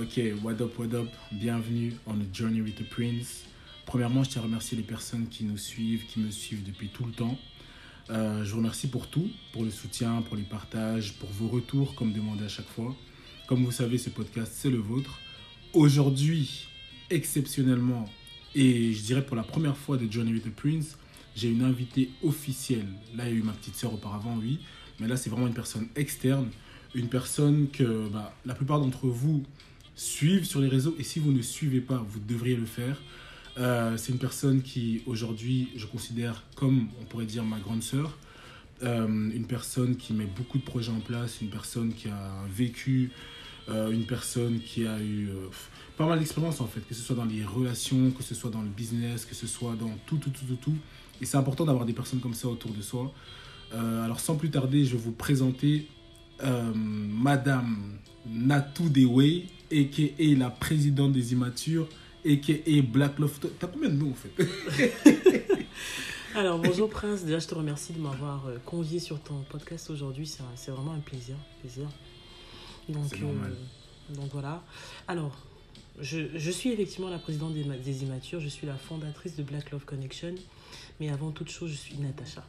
Ok, what up, what up, bienvenue on the Journey with the Prince. Premièrement, je tiens à remercier les personnes qui nous suivent, qui me suivent depuis tout le temps. Euh, je vous remercie pour tout, pour le soutien, pour les partages, pour vos retours, comme demandé à chaque fois. Comme vous savez, ce podcast, c'est le vôtre. Aujourd'hui, exceptionnellement, et je dirais pour la première fois de Journey with the Prince, j'ai une invitée officielle. Là, il y a eu ma petite sœur auparavant, oui. Mais là, c'est vraiment une personne externe. Une personne que bah, la plupart d'entre vous suivent sur les réseaux. Et si vous ne suivez pas, vous devriez le faire. Euh, c'est une personne qui, aujourd'hui, je considère comme, on pourrait dire, ma grande sœur. Euh, une personne qui met beaucoup de projets en place. Une personne qui a vécu. Euh, une personne qui a eu pas mal d'expérience, en fait. Que ce soit dans les relations, que ce soit dans le business, que ce soit dans tout, tout, tout, tout, tout. Et c'est important d'avoir des personnes comme ça autour de soi. alors, sans plus tarder, je vais vous présenter Madame Natou Dewey, a.k.a. la présidente des immatures, a.k.a. Black Love. T'as combien de noms en fait Alors bonjour Prince, déjà je te remercie de m'avoir euh, convié sur ton podcast aujourd'hui, c'est vraiment un plaisir. plaisir. Donc, euh, donc voilà. Alors, je, je, suis effectivement la présidente des, des immatures, je suis la fondatrice de Black Love Connection, mais avant toute chose, je suis Natacha.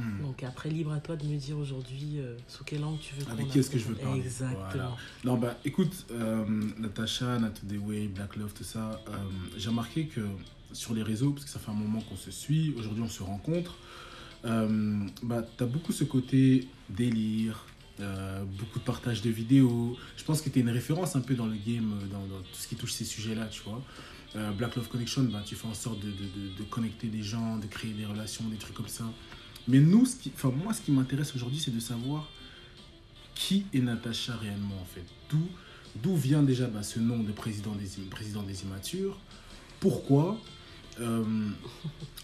Hmm. Donc après, libre à toi de me dire aujourd'hui euh, sous quelle langue tu veux Avec qui est-ce que je veux parler? Exactement. Non, bah écoute, euh, Natacha, Nat Way, Black Love, tout ça, euh, j'ai remarqué que sur les réseaux, parce que ça fait un moment qu'on se suit, aujourd'hui on se rencontre, bah, tu as beaucoup ce côté délire, beaucoup de partage de vidéos. Je pense que tu es une référence un peu dans le game, dans, tout ce qui touche ces sujets-là, tu vois. Black Love Connection, bah, tu fais en sorte de, de, de, de, connecter des gens, de créer des relations, des trucs comme ça. Mais nous, ce qui, enfin, moi, ce qui m'intéresse aujourd'hui, c'est de savoir qui est Natacha réellement, en fait. D'où, d'où vient déjà bah, ce nom de président des, président des immatures? Pourquoi euh,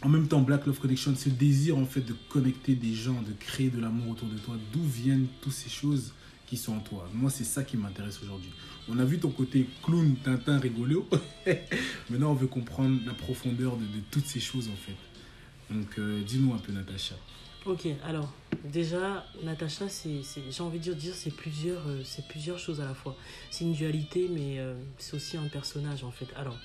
En même temps, Black Love Connection, ce désir, en fait, de connecter des gens, de créer de l'amour autour de toi. D'où viennent toutes ces choses qui sont en toi? Moi, c'est ça qui m'intéresse aujourd'hui. On a vu ton côté clown, Tintin, rigolo. Maintenant, on veut comprendre la profondeur de, toutes ces choses, en fait. Donc, euh, dis-nous un peu, Natacha. Ok, alors, déjà, Natacha, c'est, j'ai envie de dire, c'est plusieurs, euh, c'est plusieurs choses à la fois. C'est une dualité, mais euh, c'est aussi un personnage, en fait. Alors,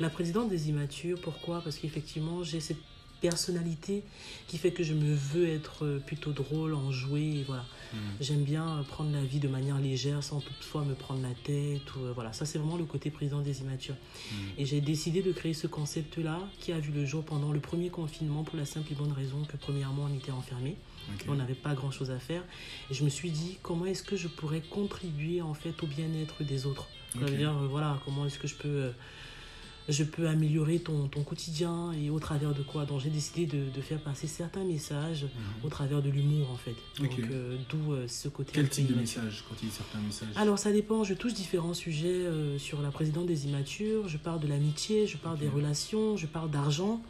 la présidente des immatures, pourquoi? Parce qu'effectivement, j'ai cette personnalité qui fait que je me veux être euh, plutôt drôle, en jouer, voilà. Mm. J'aime bien euh, prendre la vie de manière légère sans toutefois me prendre la tête. Ou, euh, voilà, ça c'est vraiment le côté président des immatures. Mm. Et j'ai décidé de créer ce concept-là qui a vu le jour pendant le premier confinement pour la simple et bonne raison que premièrement on était enfermés. On n'avait pas grand chose à faire. Et je me suis dit, comment est-ce que je pourrais contribuer en fait au bien-être des autres? Dire, voilà, comment est-ce que je peux je peux améliorer ton, ton, quotidien et au travers de quoi? Donc j'ai décidé de, de, faire passer certains messages mhm. au travers de l'humour en fait. Donc euh, d'où euh, ce côté. Quel type de message quand il dit certains messages? Alors ça dépend, je touche différents sujets euh, sur la présidente des immatures, je parle de l'amitié, je parle des relations, je parle d'argent,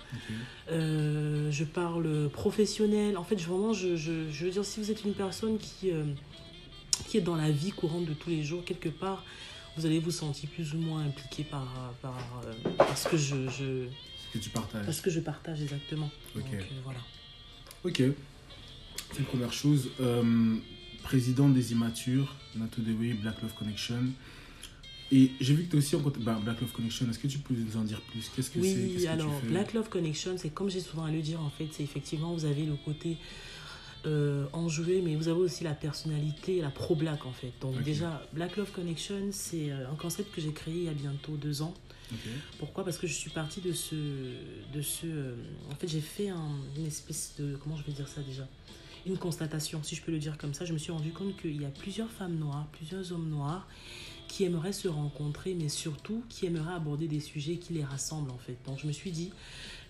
je parle professionnel. En fait vraiment je, je, je, veux dire si vous êtes une personne qui, qui est dans la vie courante de tous les jours quelque part vous allez vous sentir plus ou moins impliqué par, par, euh, ce que je, je, que tu partages. Parce que je partage exactement. Ok. Donc, euh, voilà. Ok. C'est une première chose. Euh, président des immatures, Nato Dewey, Black Love Connection. Et j'ai vu que tu aussi en bah, Black Love Connection. Est-ce que tu peux nous en dire plus? Qu'est-ce que c'est? Oui, alors Black Love Connection, c'est comme j'ai souvent à le dire en fait, c'est effectivement vous avez le côté euh, enjoué, mais vous avez aussi la personnalité, la pro-black en fait. Donc déjà, Black Love Connection, c'est euh, un concept que j'ai créé il y a bientôt deux ans. Pourquoi? Parce que je suis partie de ce... De ce euh, en fait, j'ai fait une espèce de... Comment je vais dire ça déjà? Une constatation, si je peux le dire comme ça. Je me suis rendu compte qu'il y a plusieurs femmes noires, plusieurs hommes noirs qui aimeraient se rencontrer, mais surtout qui aimeraient aborder des sujets qui les rassemblent en fait. Donc je me suis dit,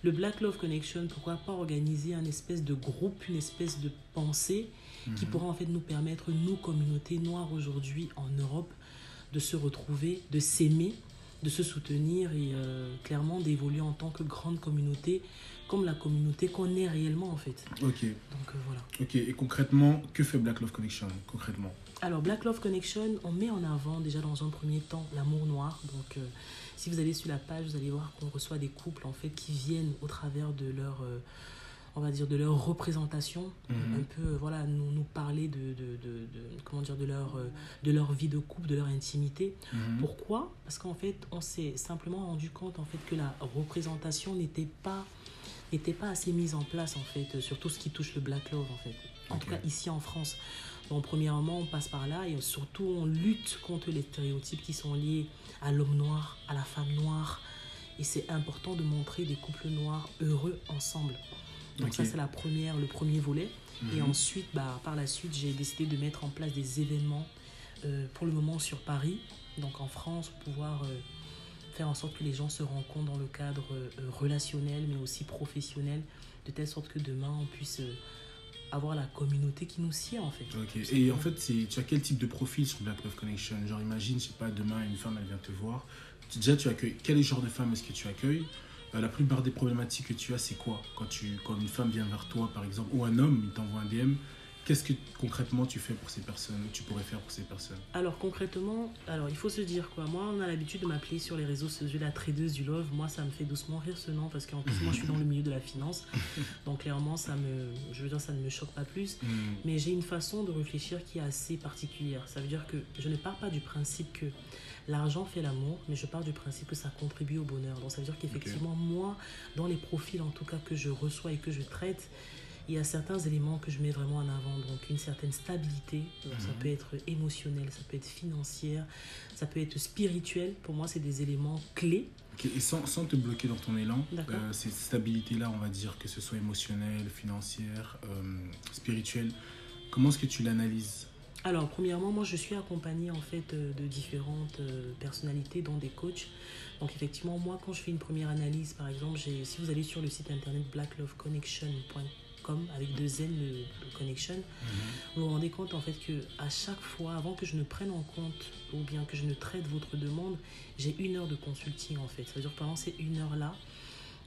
le Black Love Connection, pourquoi pas organiser un espèce de groupe, une espèce de pensée qui mhm. pourra en fait nous permettre, nous, communautés noires aujourd'hui en Europe, de se retrouver, de s'aimer, de se soutenir et euh, clairement d'évoluer en tant que grande communauté, comme la communauté qu'on est réellement en fait. Ok. Donc euh, voilà. Ok, et concrètement, que fait Black Love Connection concrètement? Alors Black Love Connection, on met en avant déjà dans un premier temps l'amour noir. Donc euh, si vous allez sur la page, vous allez voir qu'on reçoit des couples en fait qui viennent au travers de leur, euh, on va dire, de leur représentation, Mhm. un peu, voilà, nous, nous parler de, de, de, de- comment dire, de leur, euh, de leur vie de couple, de leur intimité. Mhm. Pourquoi? Parce qu'en fait, on s'est simplement rendu compte en fait que la représentation n'était pas n'était pas assez mise en place en fait sur tout ce qui touche le black love en fait. En tout cas ici en France. Donc premièrement, on passe par là et surtout on lutte contre les stéréotypes qui sont liés à l'homme noir, à la femme noire. Et c'est important de montrer des couples noirs heureux ensemble. Donc ça c'est la première, le premier volet. Et Mhm. ensuite, bah, par la suite, j'ai décidé de mettre en place des événements euh, pour le moment sur Paris, donc en France, pour pouvoir euh, faire en sorte que les gens se rencontrent dans le cadre euh, relationnel, mais aussi professionnel, de telle sorte que demain, on puisse avoir la communauté qui nous sied, en fait. Et en fait, c'est, tu as quel type de profil sur Black Connection? Genre, imagine, je sais pas, demain, une femme, elle vient te voir. Déjà, tu accueilles. Quel genre de femme est-ce que tu accueilles? Euh, La plupart des problématiques que tu as, c'est quoi? Quand, tu, quand une femme vient vers toi, par exemple, ou un homme, il t'envoie un DM, qu'est-ce que concrètement tu fais pour ces personnes, tu pourrais faire pour ces personnes? Alors concrètement, alors il faut se dire quoi. Moi, on a l'habitude de m'appeler sur les réseaux sociaux la tradeuse du love. Moi, ça me fait doucement rire ce nom parce qu'en plus, moi, je suis dans le milieu de la finance. Donc clairement, ça me, je veux dire, ça ne me choque pas plus. Hmm. Mais j'ai une façon de réfléchir qui est assez particulière. Ça veut dire que je ne pars pas du principe que l'argent fait l'amour, mais je pars du principe que ça contribue au bonheur. Donc ça veut dire qu'effectivement, moi, dans les profils en tout cas que je reçois et que je traite, il y a certains éléments que je mets vraiment en avant. Donc une certaine stabilité, donc ça Mhm. peut être émotionnel, ça peut être financière, ça peut être spirituel. Pour moi, c'est des éléments clés. Et sans, sans te bloquer dans ton élan, euh, cette stabilité-là, on va dire que ce soit émotionnelle, financière, euh, spirituelle, comment est-ce que tu l'analyses? Alors, premièrement, moi, je suis accompagnée en fait euh, de différentes euh, personnalités, dont des coachs. Donc, effectivement, moi, quand je fais une première analyse, par exemple, si vous allez sur le site internet blackloveconnection.com avec deux N, le, connection, vous vous rendez compte en fait que à chaque fois, avant que je ne prenne en compte ou bien que je ne traite votre demande, j'ai une heure de consulting en fait. Ça veut dire que pendant ces une heure là,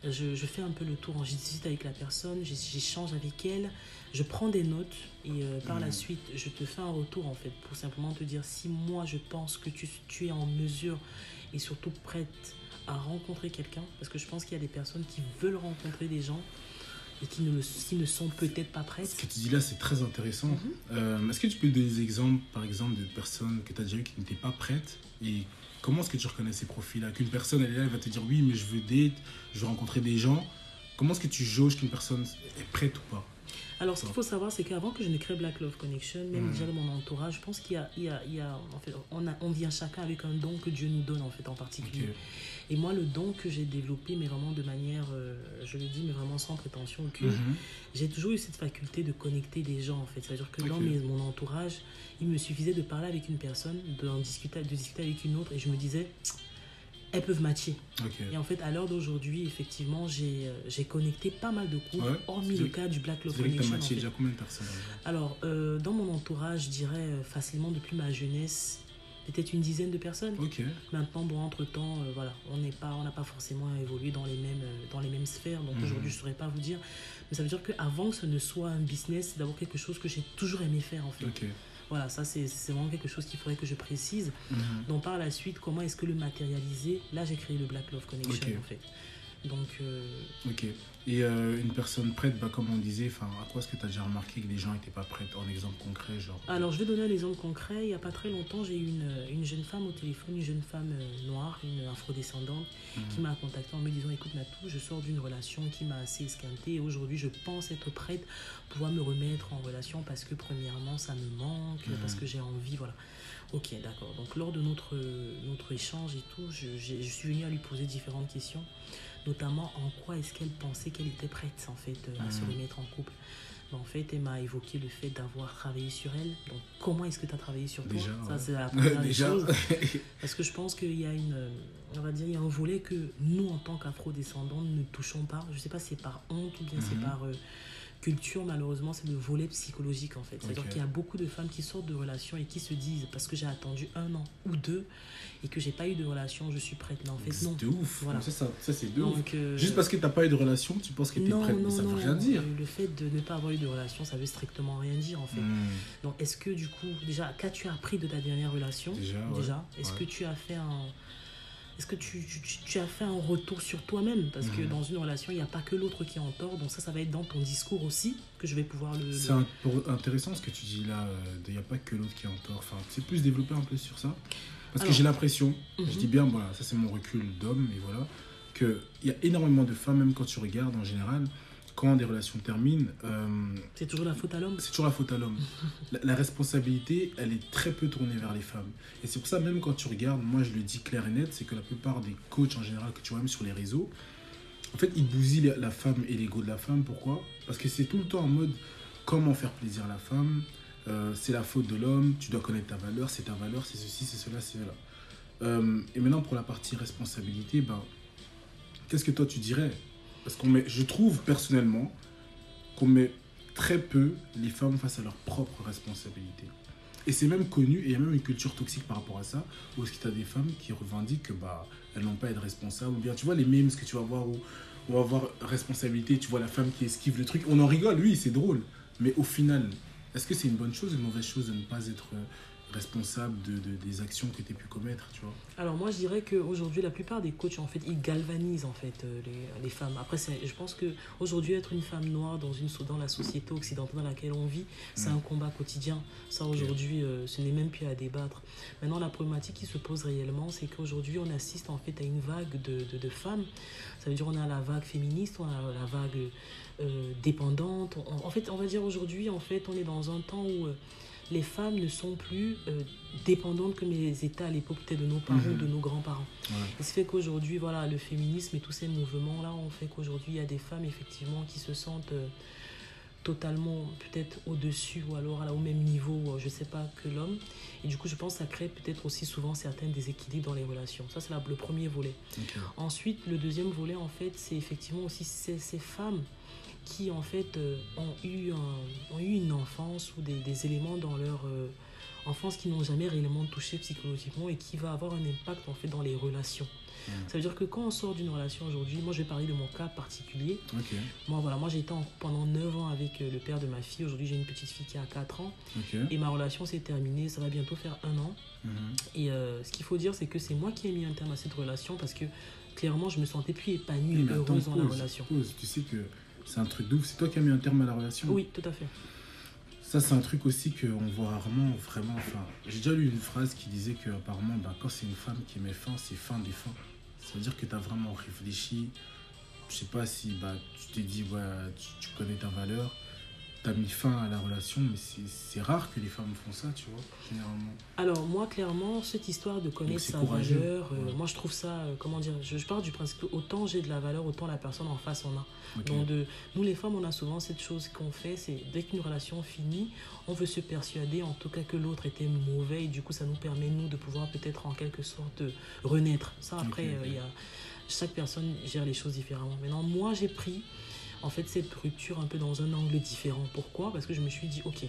je, je fais un peu le tour, je discute avec la personne, j'é- j'échange avec elle, je prends des notes et euh, par la Mhm. suite, je te fais un retour en fait pour simplement te dire si moi je pense que tu, tu es en mesure et surtout prête à rencontrer quelqu'un, parce que je pense qu'il y a des personnes qui veulent rencontrer des gens et qui ne, le- qui ne sont peut-être pas Ce prêtes. que tu dis là, c'est très intéressant. Mhm. Euh, est-ce que tu peux donner des exemples, par exemple, de personnes que tu as déjà eues qui n'étaient pas prêtes? Et comment est-ce que tu reconnais ces profils-là? Qu'une personne, elle est là, elle va te dire oui, mais je veux date, je veux rencontrer des gens. Comment est-ce que tu jauges qu'une personne est prête ou pas? Alors, ce qu'il faut savoir, c'est qu'avant que je ne crée Black Love Connection, même Mhm. déjà dans mon entourage, je pense qu'il y a, il y a, il y a- en fait, on, a, on vient chacun avec un don que Dieu nous donne, en fait, en particulier. Et moi, le don que j'ai développé, mais vraiment de manière, euh, je le dis, mais vraiment sans prétention aucune, Mhm. j'ai toujours eu cette faculté de connecter des gens, en fait. C'est-à-dire que dans mes- mon entourage, il me suffisait de parler avec une personne, de, en discuter, de discuter avec une autre, et je me disais, elles peuvent matcher. Ok. Et en fait, à l'heure d'aujourd'hui, effectivement, j'ai euh, connecté pas mal de couples, Ouais. hormis le cas du Black Love Connection. en matché fait. déjà combien de personnes déjà Alors, euh, dans mon entourage, je dirais euh, facilement depuis ma jeunesse, peut-être une dizaine de personnes. Ok. Maintenant, bon, entre-temps, euh, voilà, on n'est pas, on n'a pas forcément évolué dans les mêmes, euh, dans les mêmes sphères. Donc Mhm. aujourd'hui, je ne saurais pas vous dire. Mais ça veut dire qu'avant que ce ne soit un business, c'est d'abord quelque chose que j'ai toujours aimé faire, en fait. Voilà, ça, c'est vraiment quelque chose qu'il faudrait que je précise. Mhm. Donc par la suite, comment est-ce que le matérialiser? Là, j'ai créé le Black Love Connection, en fait. Donc, euh, Ok. Et euh, une personne prête, bah, comme on disait, à quoi est-ce que tu as déjà remarqué que les gens n'étaient pas prêts En exemple concret, genre? Alors, je vais donner un exemple concret. Il n'y a pas très longtemps, j'ai eu une, une jeune femme au téléphone, une jeune femme euh, noire, une afrodescendante, qui Mhm. m'a contacté en me disant Écoute, Natou, je sors d'une relation qui m'a assez esquintée et aujourd'hui, je pense être prête pour pouvoir me remettre en relation parce que, premièrement, ça me manque, Mhm. parce que j'ai envie. Voilà. Ok, d'accord. Donc, lors de notre, notre échange et tout, je suis venue à lui poser différentes questions, notamment en quoi est-ce qu'elle pensait qu'elle était prête, en fait, euh, à se Mhm. remettre en couple. Ben, en fait, elle m'a évoqué le fait d'avoir travaillé sur elle. Donc, comment est-ce que tu as travaillé sur toi? Déjà, Ça, c'est la première des choses. Parce que je pense qu'il y a une, on va dire, il y a un volet que nous, en tant qu'afro-descendants, ne touchons pas. Je sais pas si c'est par honte ou bien c'est Mhm. par euh, culture, malheureusement, c'est le volet psychologique, en fait. C'est-à-dire qu'il y a beaucoup de femmes qui sortent de relations et qui se disent, parce que j'ai attendu un an ou deux et que j'ai pas eu de relation, je suis prête. Mais en fait, non. C'est ouf. Voilà. Ça, ça, ça, c'est de ouf. Euh, Juste parce que t'as pas eu de relation, tu penses que t'es non, prête, non, mais ça non, veut rien dire. euh, Le fait de ne pas avoir eu de relation, ça veut strictement rien dire, en fait. Hmm. Donc, est-ce que du coup, déjà, qu'as-tu appris de ta dernière relation? Déjà, ouais. Est-ce Ouais. que tu as fait un, est-ce que tu, tu, tu, as fait un retour sur toi-même? Parce que Mhm. dans une relation, il n'y a pas que l'autre qui est en tort. Donc ça, ça va être dans ton discours aussi que je vais pouvoir le... C'est le- intéressant ce que tu dis là, il n'y a pas que l'autre qui est en tort. Enfin, c'est plus développé un peu sur ça. Parce que j'ai l'impression, Mhm. je dis bien, voilà, ça c'est mon recul d'homme, et voilà, qu'il y a énormément de femmes, même quand tu regardes en général, quand des relations terminent, euh, C'est toujours la faute à l'homme. c'est toujours la faute à l'homme. La, la responsabilité, elle est très peu tournée vers les femmes. Et c'est pour ça, même quand tu regardes, moi je le dis clair et net, c'est que la plupart des coachs en général que tu vois même sur les réseaux, en fait, ils bousillent la- la femme et l'ego de la femme. Pourquoi? Parce que c'est tout le temps en mode comment faire plaisir à la femme, euh, c'est la faute de l'homme, tu dois connaître ta valeur, c'est ta valeur, c'est ceci, c'est cela, c'est cela. Euh, et maintenant, pour la partie responsabilité, ben, qu'est-ce que toi tu dirais? Parce qu'on met, je trouve personnellement qu'on met très peu les femmes face à leurs propres responsabilités. Et c'est même connu, et il y a même une culture toxique par rapport à ça, où est-ce que tu as des femmes qui revendiquent que bah, elles n'ont pas à être responsables, ou bien tu vois les memes que tu vas voir où on va voir responsabilité, tu vois la femme qui esquive le truc, on en rigole, oui, c'est drôle, mais au final, est-ce que c'est une bonne chose ou une mauvaise chose de ne pas être euh, responsable de, de- des actions que tu as pu commettre, tu vois Alors moi je dirais qu'aujourd'hui la plupart des coachs en fait ils galvanisent en fait euh, les, les femmes. Après je pense que aujourd'hui être une femme noire dans une dans la société occidentale dans laquelle on vit c'est Mm. un combat quotidien. Ça aujourd'hui euh, ce n'est même plus à débattre. Maintenant la problématique qui se pose réellement c'est qu'aujourd'hui on assiste en fait à une vague de, de, de femmes. Ça veut dire on a la vague féministe, on a la vague euh, dépendante. On- en fait on va dire aujourd'hui en fait on est dans un temps où euh, les femmes ne sont plus euh, dépendantes comme les étaient à l'époque peut-être de nos parents ou de nos grands-parents. Ouais. Ce fait qu'aujourd'hui, voilà, le féminisme et tous ces mouvements-là ont fait qu'aujourd'hui, il y a des femmes, effectivement, qui se sentent euh, totalement peut-être au-dessus ou alors au même niveau, euh, je sais pas, que l'homme. Et du coup, je pense que ça crée peut-être aussi souvent certains déséquilibres dans les relations. Ça, c'est le premier volet. Ensuite, le deuxième volet, en fait, c'est effectivement aussi ces, ces femmes qui, en fait, euh, ont, eu un- ont eu une enfance ou des, des éléments dans leur euh, enfance qui n'ont jamais réellement touché psychologiquement et qui va avoir un impact, en fait, dans les relations. Mm. Ça veut dire que quand on sort d'une relation aujourd'hui, moi, je vais parler de mon cas particulier. Moi, voilà, moi, j'ai été en couple pendant 9 ans avec euh, le père de ma fille. Aujourd'hui, j'ai une petite fille qui a 4 ans. Et ma relation s'est terminée. Ça va bientôt faire un an. Mhm. Et euh, ce qu'il faut dire, c'est que c'est moi qui ai mis un terme à cette relation parce que clairement, je me sentais plus épanouie Oui, et attends, heureuse dans la relation. pause. Tu sais que c'est un truc de ouf. C'est toi qui as mis un terme à la relation Oui, tout à fait. Ça, c'est un truc aussi qu'on voit rarement, vraiment. Enfin, j'ai déjà lu une phrase qui disait que, apparemment, bah, quand c'est une femme qui met fin, c'est fin des fins. Ça veut dire que tu as vraiment réfléchi. Je sais pas si bah, tu t'es dit, ouais, tu, tu connais ta valeur, tu as mis fin à la relation, mais c'est- rare que les femmes font ça, tu vois, généralement. Alors, moi, clairement, cette histoire de connaître sa valeur, euh, Ouais. moi, je trouve ça, euh, comment dire, je, je pars du principe que autant j'ai de la valeur, autant la personne en face en a. Donc, de, nous, les femmes, on a souvent cette chose qu'on fait, c'est dès qu'une relation finit, on veut se persuader, en tout cas, que l'autre était mauvais, et du coup, ça nous permet, nous, de pouvoir peut-être, en quelque sorte, euh, renaître. Ça, après, il y a, chaque personne gère les choses différemment. Maintenant, moi, j'ai pris, en fait, cette rupture un peu dans un angle différent. Pourquoi? Parce que je me suis dit, ok,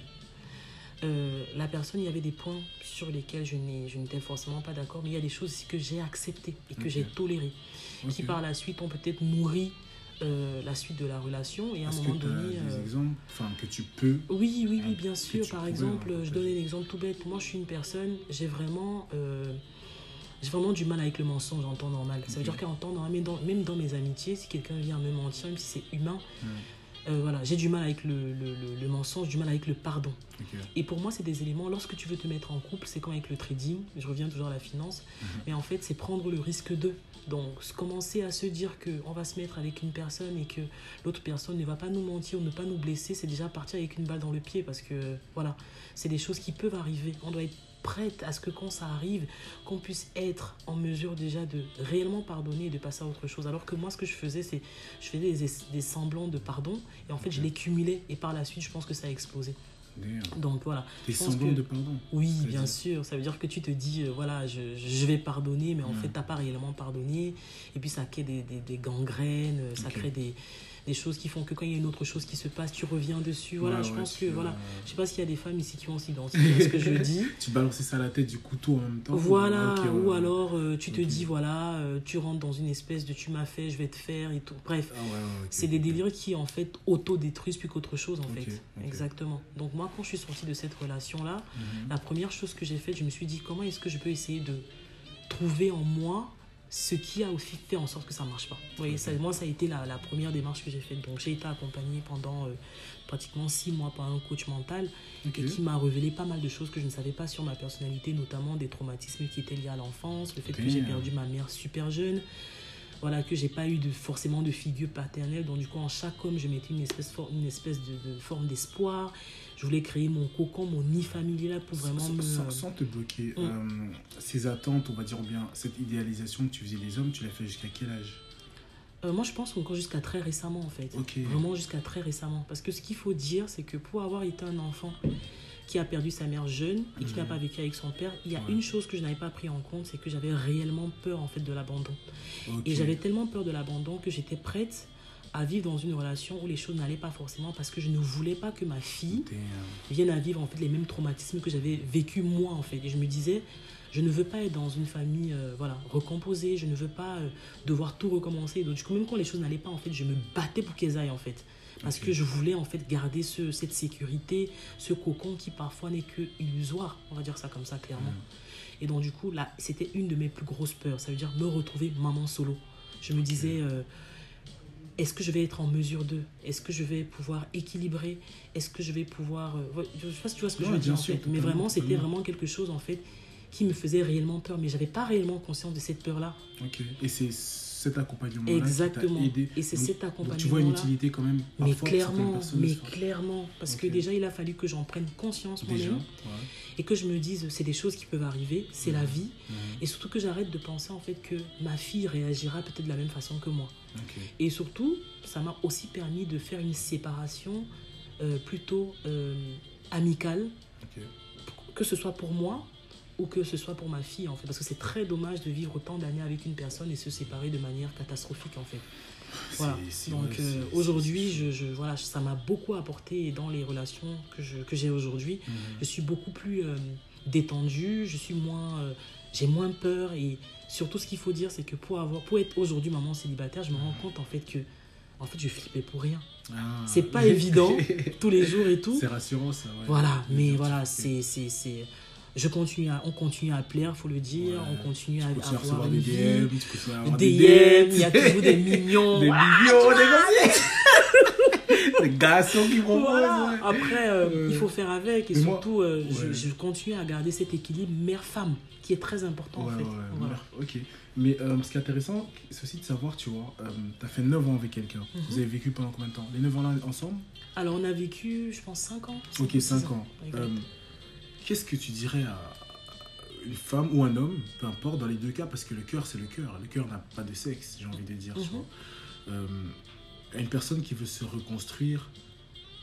euh, la personne, il y avait des points sur lesquels je n'étais forcément pas d'accord, mais il y a des choses que j'ai acceptées et que j'ai tolérées, qui par la suite ont peut-être nourri euh, la suite de la relation. Et à un moment que donné. des euh, exemples enfin, que tu peux oui, oui, oui, bien sûr. Par exemple, hein, je donnais l'exemple tout bête. Moi, je suis une personne, j'ai vraiment, euh, j'ai vraiment du mal avec le mensonge en temps normal. Ça veut dire qu'en temps normal, même dans, même dans mes amitiés, si quelqu'un vient me mentir, même si c'est humain, euh, voilà, j'ai du mal avec le, le, le- le mensonge, du mal avec le pardon. Et pour moi, c'est des éléments, lorsque tu veux te mettre en couple, c'est comme avec le trading, je reviens toujours à la finance, Mhm. mais en fait, c'est prendre le risque d'eux. Donc, commencer à se dire qu'on va se mettre avec une personne et que l'autre personne ne va pas nous mentir ou ne pas nous blesser, c'est déjà partir avec une balle dans le pied parce que, voilà, c'est des choses qui peuvent arriver. On doit être prête à ce que quand ça arrive, qu'on puisse être en mesure déjà de réellement pardonner et de passer à autre chose. Alors que moi, ce que je faisais, c'est je faisais des, des semblants de pardon et en fait, je Ok. les cumulais et par la suite, je pense que ça a explosé. Donc voilà. Des semblants que- de pardon. Oui, bien dire- sûr. Ça veut dire que tu te dis, euh, voilà, je, je vais pardonner, mais en Mm. fait, tu n'as pas réellement pardonné. Et puis, ça crée des, des, des gangrènes, ça crée des, des choses qui font que quand il y a une autre chose qui se passe, tu reviens dessus. Voilà, Ouais, je ouais, pense que, voilà. Je sais pas s'il y a des femmes ici qui vont s'identifier à ce que je dis. Tu balances ça à la tête du couteau en même temps. Voilà, ou alors euh, tu te dis, voilà, euh, tu rentres dans une espèce de tu m'as fait, je vais te faire et tout. Bref, Ah c'est des délires qui en fait autodétruisent plus qu'autre chose en fait. Exactement. Donc moi quand je suis sortie de cette relation là, Mhm. la première chose que j'ai faite, je me suis dit comment est-ce que je peux essayer de trouver en moi ce qui a aussi fait en sorte que ça marche pas. Vous voyez, ça, moi, ça a été la, la première démarche que j'ai faite. Donc, j'ai été accompagnée pendant euh, pratiquement six mois par un coach mental et qui m'a révélé pas mal de choses que je ne savais pas sur ma personnalité, notamment des traumatismes qui étaient liés à l'enfance, le fait que j'ai perdu ma mère super jeune, voilà, que j'ai pas eu de, forcément de figure paternelle. Donc, du coup, en chaque homme, je mettais une espèce, for- une espèce de, de forme d'espoir. Je voulais créer mon cocon, mon nid familial pour vraiment sans, me. sans- sans te bloquer, Mm. euh, ces attentes, on va dire bien, cette idéalisation que tu faisais des hommes, tu l'as fait jusqu'à quel âge? Euh, moi, je pense encore jusqu'à très récemment, en fait. Vraiment jusqu'à très récemment. Parce que ce qu'il faut dire, c'est que pour avoir été un enfant qui a perdu sa mère jeune et qui n'a Mhm. pas vécu avec son père, il y a Ouais. une chose que je n'avais pas pris en compte, c'est que j'avais réellement peur, en fait, de l'abandon. Et j'avais tellement peur de l'abandon que j'étais prête à vivre dans une relation où les choses n'allaient pas forcément parce que je ne voulais pas que ma fille Damn. viennent à vivre en fait les mêmes traumatismes que j'avais vécu moi en fait et je me disais je ne veux pas être dans une famille euh, voilà recomposée je ne veux pas euh, devoir tout recommencer donc du coup même quand les choses n'allaient pas en fait je me battais pour qu'elles aillent en fait parce que je voulais en fait garder ce, cette sécurité ce cocon qui parfois n'est que illusoire. On va dire ça comme ça clairement. Et donc du coup là c'était une de mes plus grosses peurs. Ça veut dire me retrouver maman solo. Je me disais euh, est-ce que je vais être en mesure de? Est-ce que je vais pouvoir équilibrer? Est-ce que je vais pouvoir... euh, je ne sais pas si tu vois ce que je veux dire en sûr, fait. Mais vraiment, c'était vraiment quelque chose en fait qui me faisait réellement peur. Mais j'avais pas réellement conscience de cette peur-là. Ok. Et c'est cet accompagnement-là Exactement. qui t'a aidé. Et c'est cet donc accompagnement-là. tu vois une utilité quand même Mais clairement, mais clairement. Parce que déjà, il a fallu que j'en prenne conscience moi-même ouais. et que je me dise, c'est des choses qui peuvent arriver, c'est la vie. Et surtout que j'arrête de penser en fait que ma fille réagira peut-être de la même façon que moi. Et surtout, ça m'a aussi permis de faire une séparation euh, plutôt euh, amicale, que ce soit pour moi ou que ce soit pour ma fille, en fait. Parce que c'est très dommage de vivre autant d'années avec une personne et se séparer de manière catastrophique, en fait. Voilà. Donc euh, aujourd'hui, je, je- voilà, ça m'a beaucoup apporté dans les relations que je- que j'ai aujourd'hui. Mhm. Je suis beaucoup plus euh, détendue, je suis moins, euh, j'ai moins peur et surtout ce qu'il faut dire, c'est que pour avoir, pour être aujourd'hui maman célibataire, je me rends compte en fait que, en fait, je flippais pour rien. Ah. C'est pas évident tous les jours et tout. C'est rassurant ça. ouais. Voilà, mais voilà, c'est, c'est, je continue à, on continue à plaire, faut le dire, Ouais. on continue à, à avoir des DM, des il y a toujours des mignons. des voilà. millions, des Des garçons qui proposent. Voilà. ouais. Après, euh, Euh, il faut faire avec et moi- surtout, euh, je, Ouais. je continue à garder cet équilibre mère-femme qui est très important en fait. Voilà. ok. Mais euh, ce qui est intéressant, c'est aussi de savoir, tu vois, tu as fait 9 ans avec quelqu'un. Mhm. Vous avez vécu pendant combien de temps? Les 9 ans là ensemble? Alors, on a vécu, je pense, 5 ans. Ok, ou 5 six ans. Qu'est-ce que tu dirais à une femme ou un homme, peu importe, dans les deux cas, parce que le cœur, c'est le cœur. Le cœur n'a pas de sexe, j'ai envie de dire. tu Mhm. vois. Euh, à une personne qui veut se reconstruire,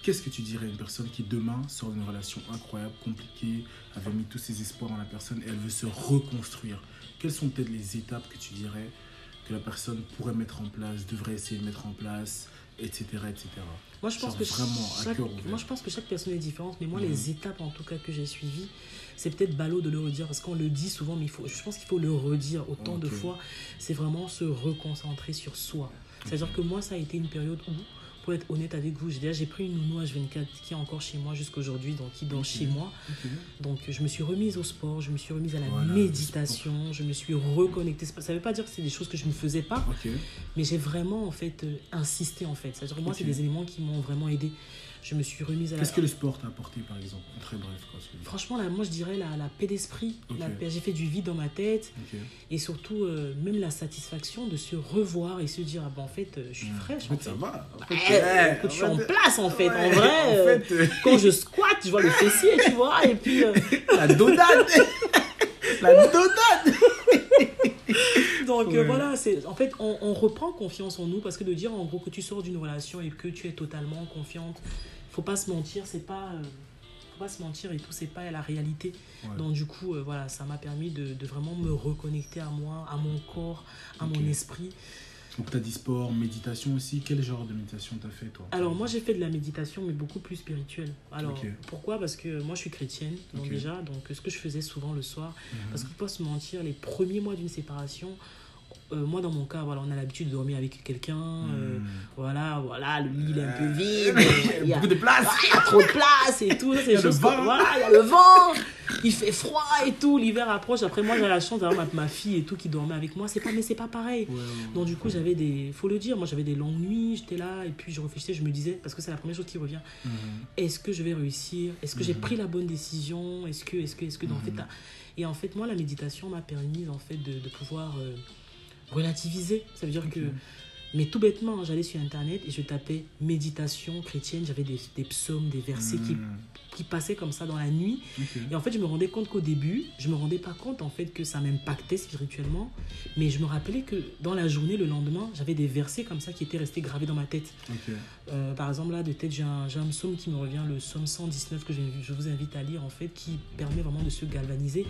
qu'est-ce que tu dirais à une personne qui demain sort d'une relation incroyable, compliquée, avait mis tous ses espoirs dans la personne et elle veut se reconstruire? Quelles sont peut-être les étapes que tu dirais que la personne pourrait mettre en place, devrait essayer de mettre en place, etc. etc. Moi, je pense genre que vraiment chaque, moi, je pense que chaque personne est différente, mais moi, Mhm. les étapes en tout cas que j'ai suivies, c'est peut-être ballot de le redire parce qu'on le dit souvent, mais il faut, je pense qu'il faut le redire autant de fois. C'est vraiment se reconcentrer sur soi. C'est-à-dire que moi, ça a été une période où, pour être honnête avec vous, j'ai pris une nounou H24 qui est encore chez moi jusqu'à aujourd'hui, donc qui dort chez moi. Donc je me suis remise au sport, je me suis remise à la Voilà, méditation, je me suis reconnectée. Ça ne veut pas dire que c'est des choses que je ne faisais pas, mais j'ai vraiment en fait euh, insisté en fait. C'est-à-dire moi, c'est des éléments qui m'ont vraiment aidé. Je me suis remise à la. Qu'est-ce que le sport t'a apporté, par exemple très bref, quoi. Franchement, là, moi je dirais la, la paix d'esprit. Ok. La paix- J'ai fait du vide dans ma tête et surtout euh, même la satisfaction de se revoir et se dire ah ben en fait euh, je suis fraîche En fait, ça va. Je suis en place en fait. En vrai, en euh, fait, euh, quand je squatte, je vois le fessier, tu vois, et puis euh, la dodane La dodane Donc euh, voilà, c'est en fait on, on reprend confiance en nous parce que de dire en gros que tu sors d'une relation et que tu es totalement confiante, faut pas se mentir, c'est pas euh, faut pas se mentir et tout, c'est pas la réalité. Ouais. Donc du coup euh, voilà, ça m'a permis de, de vraiment me reconnecter à moi, à mon corps, à mon esprit. Donc, t'as dit sport, méditation aussi. Quel genre de méditation t'as fait, toi Alors moi j'ai fait de la méditation mais beaucoup plus spirituelle. Alors pourquoi? Parce que moi je suis chrétienne donc déjà donc ce que je faisais souvent le soir Mhm. Parce qu'il faut pas se mentir, les premiers mois d'une séparation, euh, moi dans mon cas, voilà, on a l'habitude de dormir avec quelqu'un. euh, Mhm. voilà, voilà, le lit il est un peu vide. Euh, Il y a, Beaucoup de place il y a trop de place et tout. Il y a le choses vent. que- voilà, il y a le vent. il fait froid et tout, l'hiver approche. Après, moi, j'ai la chance d'avoir ma, ma, fille et tout qui dormait avec moi. C'est pas, mais c'est pas pareil. Donc, du coup, j'avais des, faut le dire, moi, j'avais des longues nuits, j'étais là, et puis je réfléchissais, je me disais, parce que c'est la première chose qui revient, Mhm. est-ce que je vais réussir? Est-ce que j'ai pris la bonne décision? Est-ce que, est-ce que, est-ce que, en fait, et en fait, moi, la méditation m'a permis, en fait, de, de pouvoir euh, relativiser. Ça veut dire que mais tout bêtement, hein, j'allais sur Internet et je tapais méditation chrétienne. J'avais des, des, psaumes, des versets qui, qui, passaient comme ça dans la nuit. Okay. Et en fait, je me rendais compte qu'au début, je me rendais pas compte en fait que ça m'impactait spirituellement. Mais je me rappelais que dans la journée, le lendemain, j'avais des versets comme ça qui étaient restés gravés dans ma tête. Okay. Euh, par exemple, là, de tête, j'ai un, un, psaume qui me revient, le psaume 119 que je, je vous invite à lire en fait, qui permet vraiment de se galvaniser.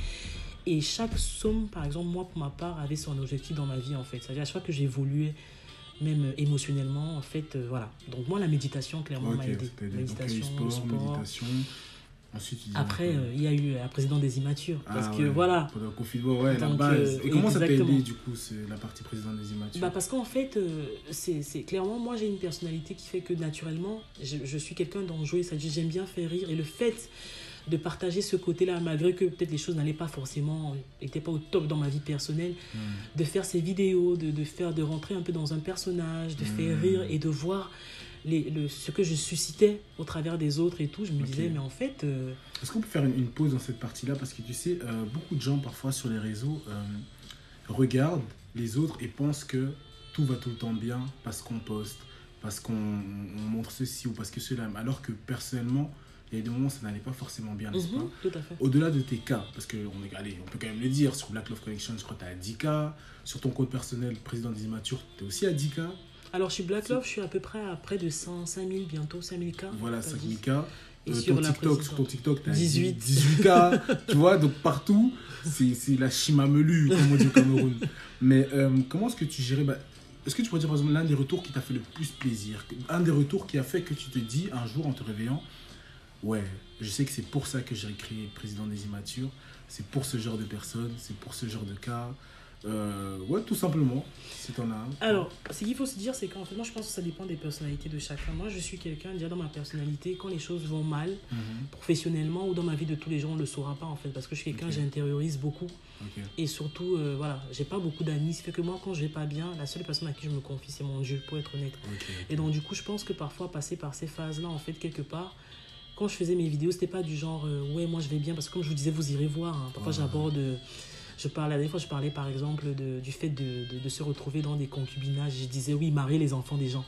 Et chaque psaume, par exemple, moi, pour ma part, avait son objectif dans ma vie, en fait. C'est-à-dire, à chaque fois que j'évoluais, même émotionnellement, en fait, euh, voilà. Donc, moi, la méditation, clairement, okay, m'a aidé. Méditation, sport, sport, méditation. Ensuite, Après, il euh, y a eu la présidente des immatures. Parce ah, que, ouais. voilà. Pendant le confinement, ouais, la base. Et comment exactement. ça t'a aidé, du coup, la partie présidente des immatures bah Parce qu'en fait, euh, c'est clairement, moi, j'ai une personnalité qui fait que, naturellement, je, je suis quelqu'un d'enjoué. C'est-à-dire, j'aime bien faire rire. Et le fait de partager ce côté-là, malgré que peut-être les choses n'allaient pas forcément, n'étaient pas au top dans ma vie personnelle, Hmm. mmh. de faire ces vidéos, de, de, faire, de rentrer un peu dans un personnage, de mmh. faire rire et de voir les, le, ce que je suscitais au travers des autres et tout, je me okay. disais, mais en fait... Euh... Est-ce qu'on peut faire une, une, pause dans cette partie-là? Parce que tu sais, euh, beaucoup de gens parfois sur les réseaux euh, regardent les autres et pensent que tout va tout le temps bien parce qu'on poste, parce qu'on montre ceci ou parce que cela, alors que personnellement, il y a des moments où ça n'allait pas forcément bien, n'est-ce pas Tout à fait. Au-delà de tes cas, parce est, allez, on peut quand même le dire, sur Black Love Connection, je crois que tu as 10 cas. Sur ton compte personnel, président des immatures, tu es aussi à 10 cas. Alors, chez Black Love, je suis à peu près à près de 100, 5000, bientôt 5000 cas. Voilà, 5000 cas. Et euh, sur, ton TikTok, sur ton TikTok, tu as 18. 18 cas. tu vois, donc partout, c'est la chimamelu, comme on dit au Cameroun. Mais euh, comment est-ce que tu gérais bah, Est-ce que tu pourrais dire, par exemple, l'un des retours qui t'a fait le plus plaisir Un des retours qui a fait que tu te dis, un jour, en te réveillant, ouais, je sais que c'est pour ça que j'ai créé Président des Immatures. C'est pour ce genre de personnes, c'est pour ce genre de cas. Euh, ouais, tout simplement, si t'en as un. Alors, ce qu'il faut se dire, c'est qu'en fait, moi, je pense que ça dépend des personnalités de chacun. Moi, je suis quelqu'un, déjà dans ma personnalité, quand les choses vont mal, mm -hmm. professionnellement ou dans ma vie de tous les jours, on ne le saura pas, en fait, parce que je suis quelqu'un, okay. j'intériorise beaucoup. Okay. Et surtout, euh, voilà, j'ai pas beaucoup d'amis. Ce fait que moi, quand je vais pas bien, la seule personne à qui je me confie, c'est mon Dieu, pour être honnête. Okay. Et donc, du coup, je pense que parfois, passer par ces phases-là, en fait, quelque part, quand je faisais mes vidéos, c'était pas du genre euh, ouais, moi je vais bien, parce que comme je vous disais, vous irez voir. Hein, parfois, Ouais. j'aborde. Je parle, la dernière fois, je parlais par exemple de, du fait de, de, de se retrouver dans des concubinages. Je disais oui, marier les enfants des gens.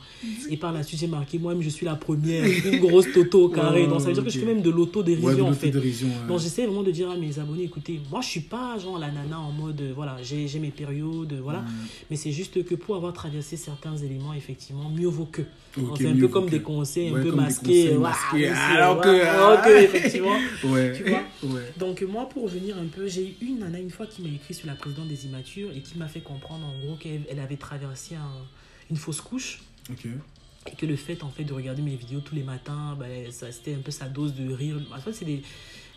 Et par la suite, j'ai marqué moi-même, je suis la première, une grosse toto carré. Donc ça veut dire que je fais même de l'autodérision Ouais, en fait. ouais. Donc j'essaie vraiment de dire à mes abonnés, écoutez, moi je suis pas genre la nana en mode, euh, voilà, j'ai j'ai mes périodes, euh, voilà. Mm. Mais c'est juste que pour avoir traversé certains éléments, effectivement, mieux vaut que. Fait un peu comme que. des conseils Ouais, un peu masqués. conseils c'est- alors que- alors que, effectivement. Ouais. Tu vois ouais. Donc moi, pour revenir un peu, j'ai eu une nana une fois qui m'a écrit sur la présidente des immatures et qui m'a fait comprendre en gros qu'elle elle avait traversé un- une fausse couche et que le fait en fait de regarder mes vidéos tous les matins, ben, ça c'était un peu sa dose de rire. En fait, c'est des,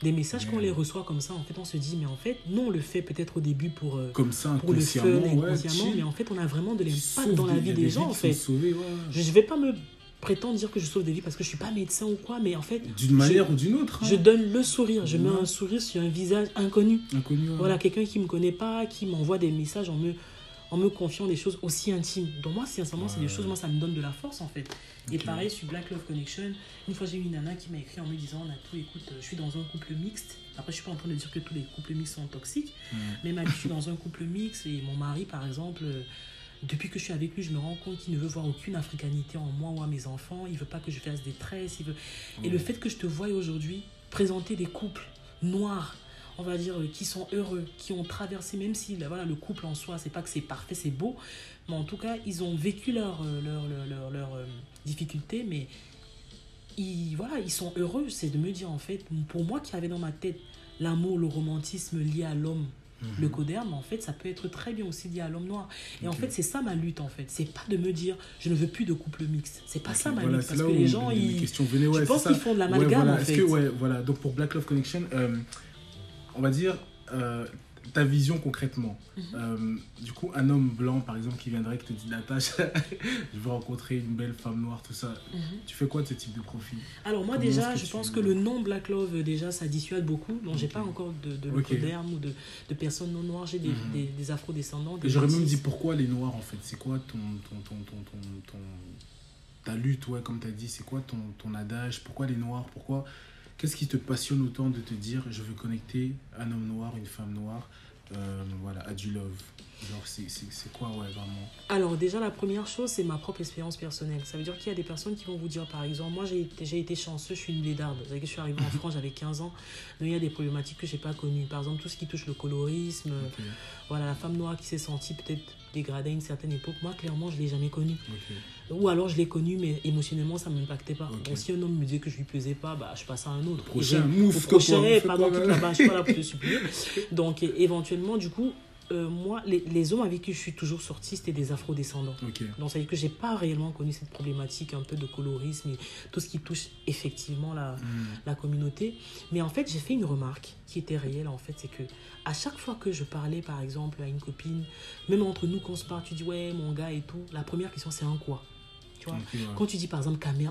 des messages qu'on les reçoit comme ça. En fait, on se dit mais en fait, non, on le fait peut-être au début pour euh, Comme ça, pour le fun ouais, inconsciemment, mais en fait, on a vraiment de l'impact dans la vie des gens en fait. ouais. Je ne vais pas me prétendre dire que je sauve des vies parce que je suis pas médecin ou quoi, mais en fait, D'une manière ou d'une autre. hein. je donne le sourire. Je mets un sourire sur un visage inconnu. Inconnu. ouais. Voilà, quelqu'un qui me connaît pas, qui m'envoie des messages en me, en me confiant des choses aussi intimes. Donc moi, sincèrement, c'est des choses, moi, ça me donne de la force en fait. Et pareil, sur Black Love Connection, une fois j'ai eu une nana qui m'a écrit en me disant, Natou, écoute, euh, je suis dans un couple mixte. Après, je suis pas en train de dire que tous les couples mixtes sont toxiques, Mm. mais m'a je suis dans un couple mixte et mon mari, par exemple, euh, depuis que je suis avec lui, je me rends compte qu'il ne veut voir aucune africanité en moi ou à mes enfants. Il veut pas que je fasse des tresses. Il veut... Et Mm. le fait que je te voie aujourd'hui présenter des couples noirs, on va dire, euh, qui sont heureux, qui ont traversé, même si là, voilà, le couple en soi, c'est pas que c'est parfait, c'est beau, mais en tout cas, ils ont vécu leurs leur, leur, leur, leur, leur, euh, difficultés, mais ils, voilà, ils sont heureux. C'est de me dire, en fait, pour moi qui avait dans ma tête l'amour, le romantisme lié à l'homme, le coderme, en fait, ça peut être très bien aussi lié à l'homme noir. Et en fait, c'est ça ma lutte, en fait. C'est pas de me dire, je ne veux plus de couple mixte. C'est pas ça ma voilà, lutte. Parce que les gens, ils. venaient, ouais, je pense qu'ils font de Ouais, l'amalgame, voilà. en fait. que, ouais, voilà. Donc pour Black Love Connection, euh, on va dire, euh, ta vision concrètement. Mhm. Euh, du coup, un homme blanc, par exemple, qui viendrait, qui te dit Natacha, je veux rencontrer une belle femme noire, tout ça. Mhm. Tu fais quoi de ce type de profil? Alors moi Comment déjà, que je pense que le nom Black Love, déjà, ça dissuade beaucoup. Donc j'ai pas encore de, de ou de, de personnes non noires. J'ai des, Mhm. des, des afro-descendants. J'aurais même dit pourquoi les noirs, en fait? C'est quoi ton, ton, ton, ton, ton, ton- ta lutte, ouais, comme tu as dit? C'est quoi ton, ton adage? Pourquoi les noirs? Pourquoi Qu'est-ce qui te passionne autant de te dire je veux connecter un homme noir, une femme noire, euh, voilà, à du love? Genre, c'est- quoi, ouais, vraiment Alors déjà, la première chose, c'est ma propre expérience personnelle. Ça veut dire qu'il y a des personnes qui vont vous dire, par exemple, moi j'ai été, été chanceux, je suis une blédarde. Que je suis arrivée en France, j'avais 15 ans. Donc il y a des problématiques que j'ai pas connues. Par exemple, tout ce qui touche le colorisme, voilà, la femme noire qui s'est sentie peut-être dégradée à une certaine époque. Moi, clairement, je l'ai jamais connue. Ou alors je l'ai connue, mais émotionnellement, ça ne m'impactait pas. Donc si un homme me disait que je lui plaisais pas, bah, je passe à un autre. Prochain, mouf, quoi, prochain, quoi, dans toute là-bas, je suis pas là pour te supplier. Donc éventuellement, du coup, euh, moi, les, les hommes avec qui je suis toujours sortie, c'était des afro-descendants. Donc, ça veut dire que j'ai pas réellement connu cette problématique un peu de colorisme et tout ce qui touche effectivement la, Hmm. la communauté. Mais en fait, j'ai fait une remarque qui était réelle, en fait, c'est que à chaque fois que je parlais, par exemple, à une copine, même entre nous, quand on se parle, tu dis, ouais, mon gars et tout, la première question, c'est un quoi? Tu vois? Ouais. Quand tu dis, par exemple, hum,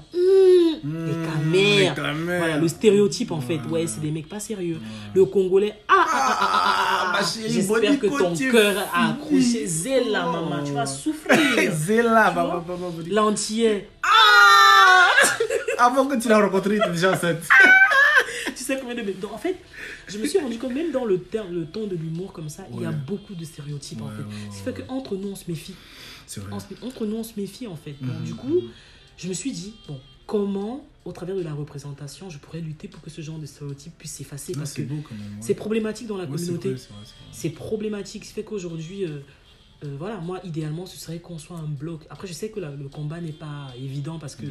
Mmh, les camères. les camères. Voilà, le stéréotype, en fait, Ouais, ouais, c'est des mecs pas sérieux. Ouais. Le Congolais, ah, ah, ah, ah, ah, Ah, ah, ma chérie, j'espère que ton cœur a accroché. Zéla, maman, tu vas Oh. souffrir. Zéla, bah, bah. L'antillais, Avant que tu l'as rencontré, il était déjà enceinte. tu sais combien de donc en fait je me suis rendu compte même dans le terme le ton de l'humour comme ça il y a Ouais. beaucoup de stéréotypes en Ouais, fait ouais, ouais, ce qui fait ouais. qu'entre nous on se méfie C'est vrai. On se- entre nous on se méfie en fait donc du coup je me suis dit bon comment au travers de la représentation je pourrais lutter pour que ce genre de stéréotypes puisse s'effacer parce que c'est ouais. problématique dans la Ouais, communauté c'est problématique ce qui fait qu'aujourd'hui euh, euh, voilà moi idéalement ce serait qu'on soit un bloc après je sais que la- le combat n'est pas évident parce que.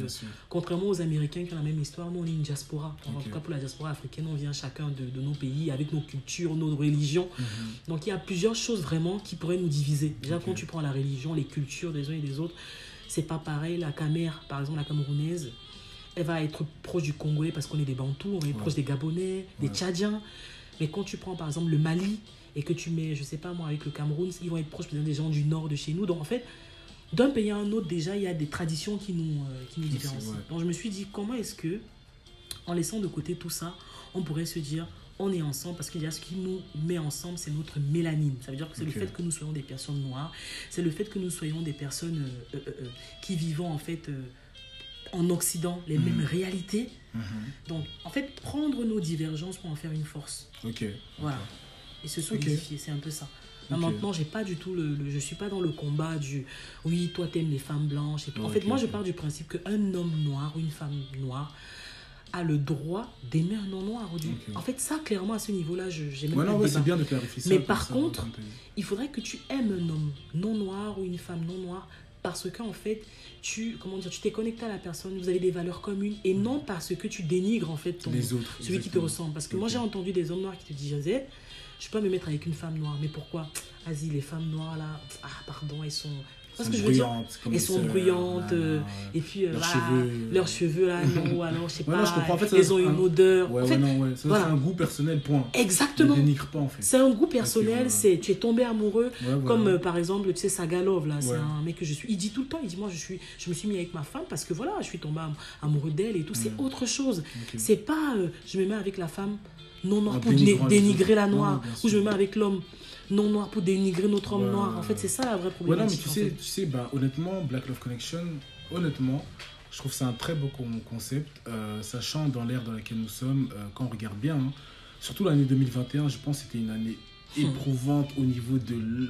Contrairement aux Américains qui ont la même histoire, nous on est une diaspora. En tout cas pour la diaspora africaine, on vient chacun de, de nos pays avec nos cultures, nos religions. Mhm. Donc il y a plusieurs choses vraiment qui pourraient nous diviser. Déjà quand tu prends la religion, les cultures des uns et des autres, c'est pas pareil. La Camère, par exemple la Camerounaise, elle va être proche du Congolais parce qu'on est des Bantous, on Ouais. proche des Gabonais, des Ouais. Tchadiens. Mais quand tu prends par exemple le Mali et que tu mets, je sais pas moi, avec le Cameroun, ils vont être proches des gens du nord de chez nous. Donc en fait, d'un pays à un autre, déjà, il y a des traditions qui nous, euh, qui nous différencient. Donc je me suis dit, comment est-ce que, en laissant de côté tout ça, on pourrait se dire, on est ensemble parce qu'il y a ce qui nous met ensemble, c'est notre mélanine. Ça veut dire que c'est le fait que nous soyons des personnes noires, c'est le fait que nous soyons des personnes euh, euh, qui vivons en fait en Occident les mêmes réalités. Mhm. Donc en fait, prendre nos divergences pour en faire une force. Ok. Voilà. Et se solidifier, c'est un peu ça. Ok. Maintenant, j'ai pas du tout le, le- je suis pas dans le combat du oui, toi t'aimes les femmes blanches et tout. En fait, moi je pars du principe qu'un homme noir ou une femme noire a le droit d'aimer un non noir. En fait, ça clairement à ce niveau-là, je j'ai même Ouais, ouais, c'est bien de clarifier ça. Mais par ça, contre. Il faudrait que tu aimes un homme non noir ou une femme non noire parce qu'en fait, tu comment dire, tu t'es connecté à la personne, vous avez des valeurs communes et non parce que tu dénigres en fait ton, les autres. celui qui te ressemble. Parce que moi, j'ai entendu des hommes noirs qui te disent je peux pas me mettre avec une femme noire. Mais pourquoi? Vas-y, les femmes noires là, ah, pardon, elles sont. Tu vois ce Sont que je veux dire Elles sont bruyantes, euh. Et puis, euh, Leurs voilà, cheveux. leurs cheveux là, non, ou alors, je sais Ouais, pas, non, je comprends. En fait, ça, elles c'est ont un- une odeur. Ouais, en fait, ouais. Ça, voilà. c'est un goût personnel, point. exactement. Ne dénigre pas, en fait. C'est un goût personnel, c'est tu es tombé amoureux. Voilà. Comme euh, par exemple, tu sais, Sagalov, là, c'est un mec que je suis. Il dit tout le temps, il dit Moi, je, suis, je me suis mis avec ma femme parce que voilà, je suis tombé am- amoureux d'elle et tout. C'est autre chose. Ok. C'est pas euh, je me mets avec la femme non noire En pour dénigrer la noire, ou je me mets avec l'homme non noir pour dénigrer notre homme Ouais, noir. En fait, c'est ça la vraie Ouais, non, mais problématique. tu sais, fait. tu sais bah, honnêtement, Black Love Connection, honnêtement, je trouve c'est un très beau con- concept, euh, sachant dans l'ère dans laquelle nous sommes, euh, quand on regarde bien, hein, surtout l'année 2021, je pense que c'était une année Hmm. éprouvante au niveau de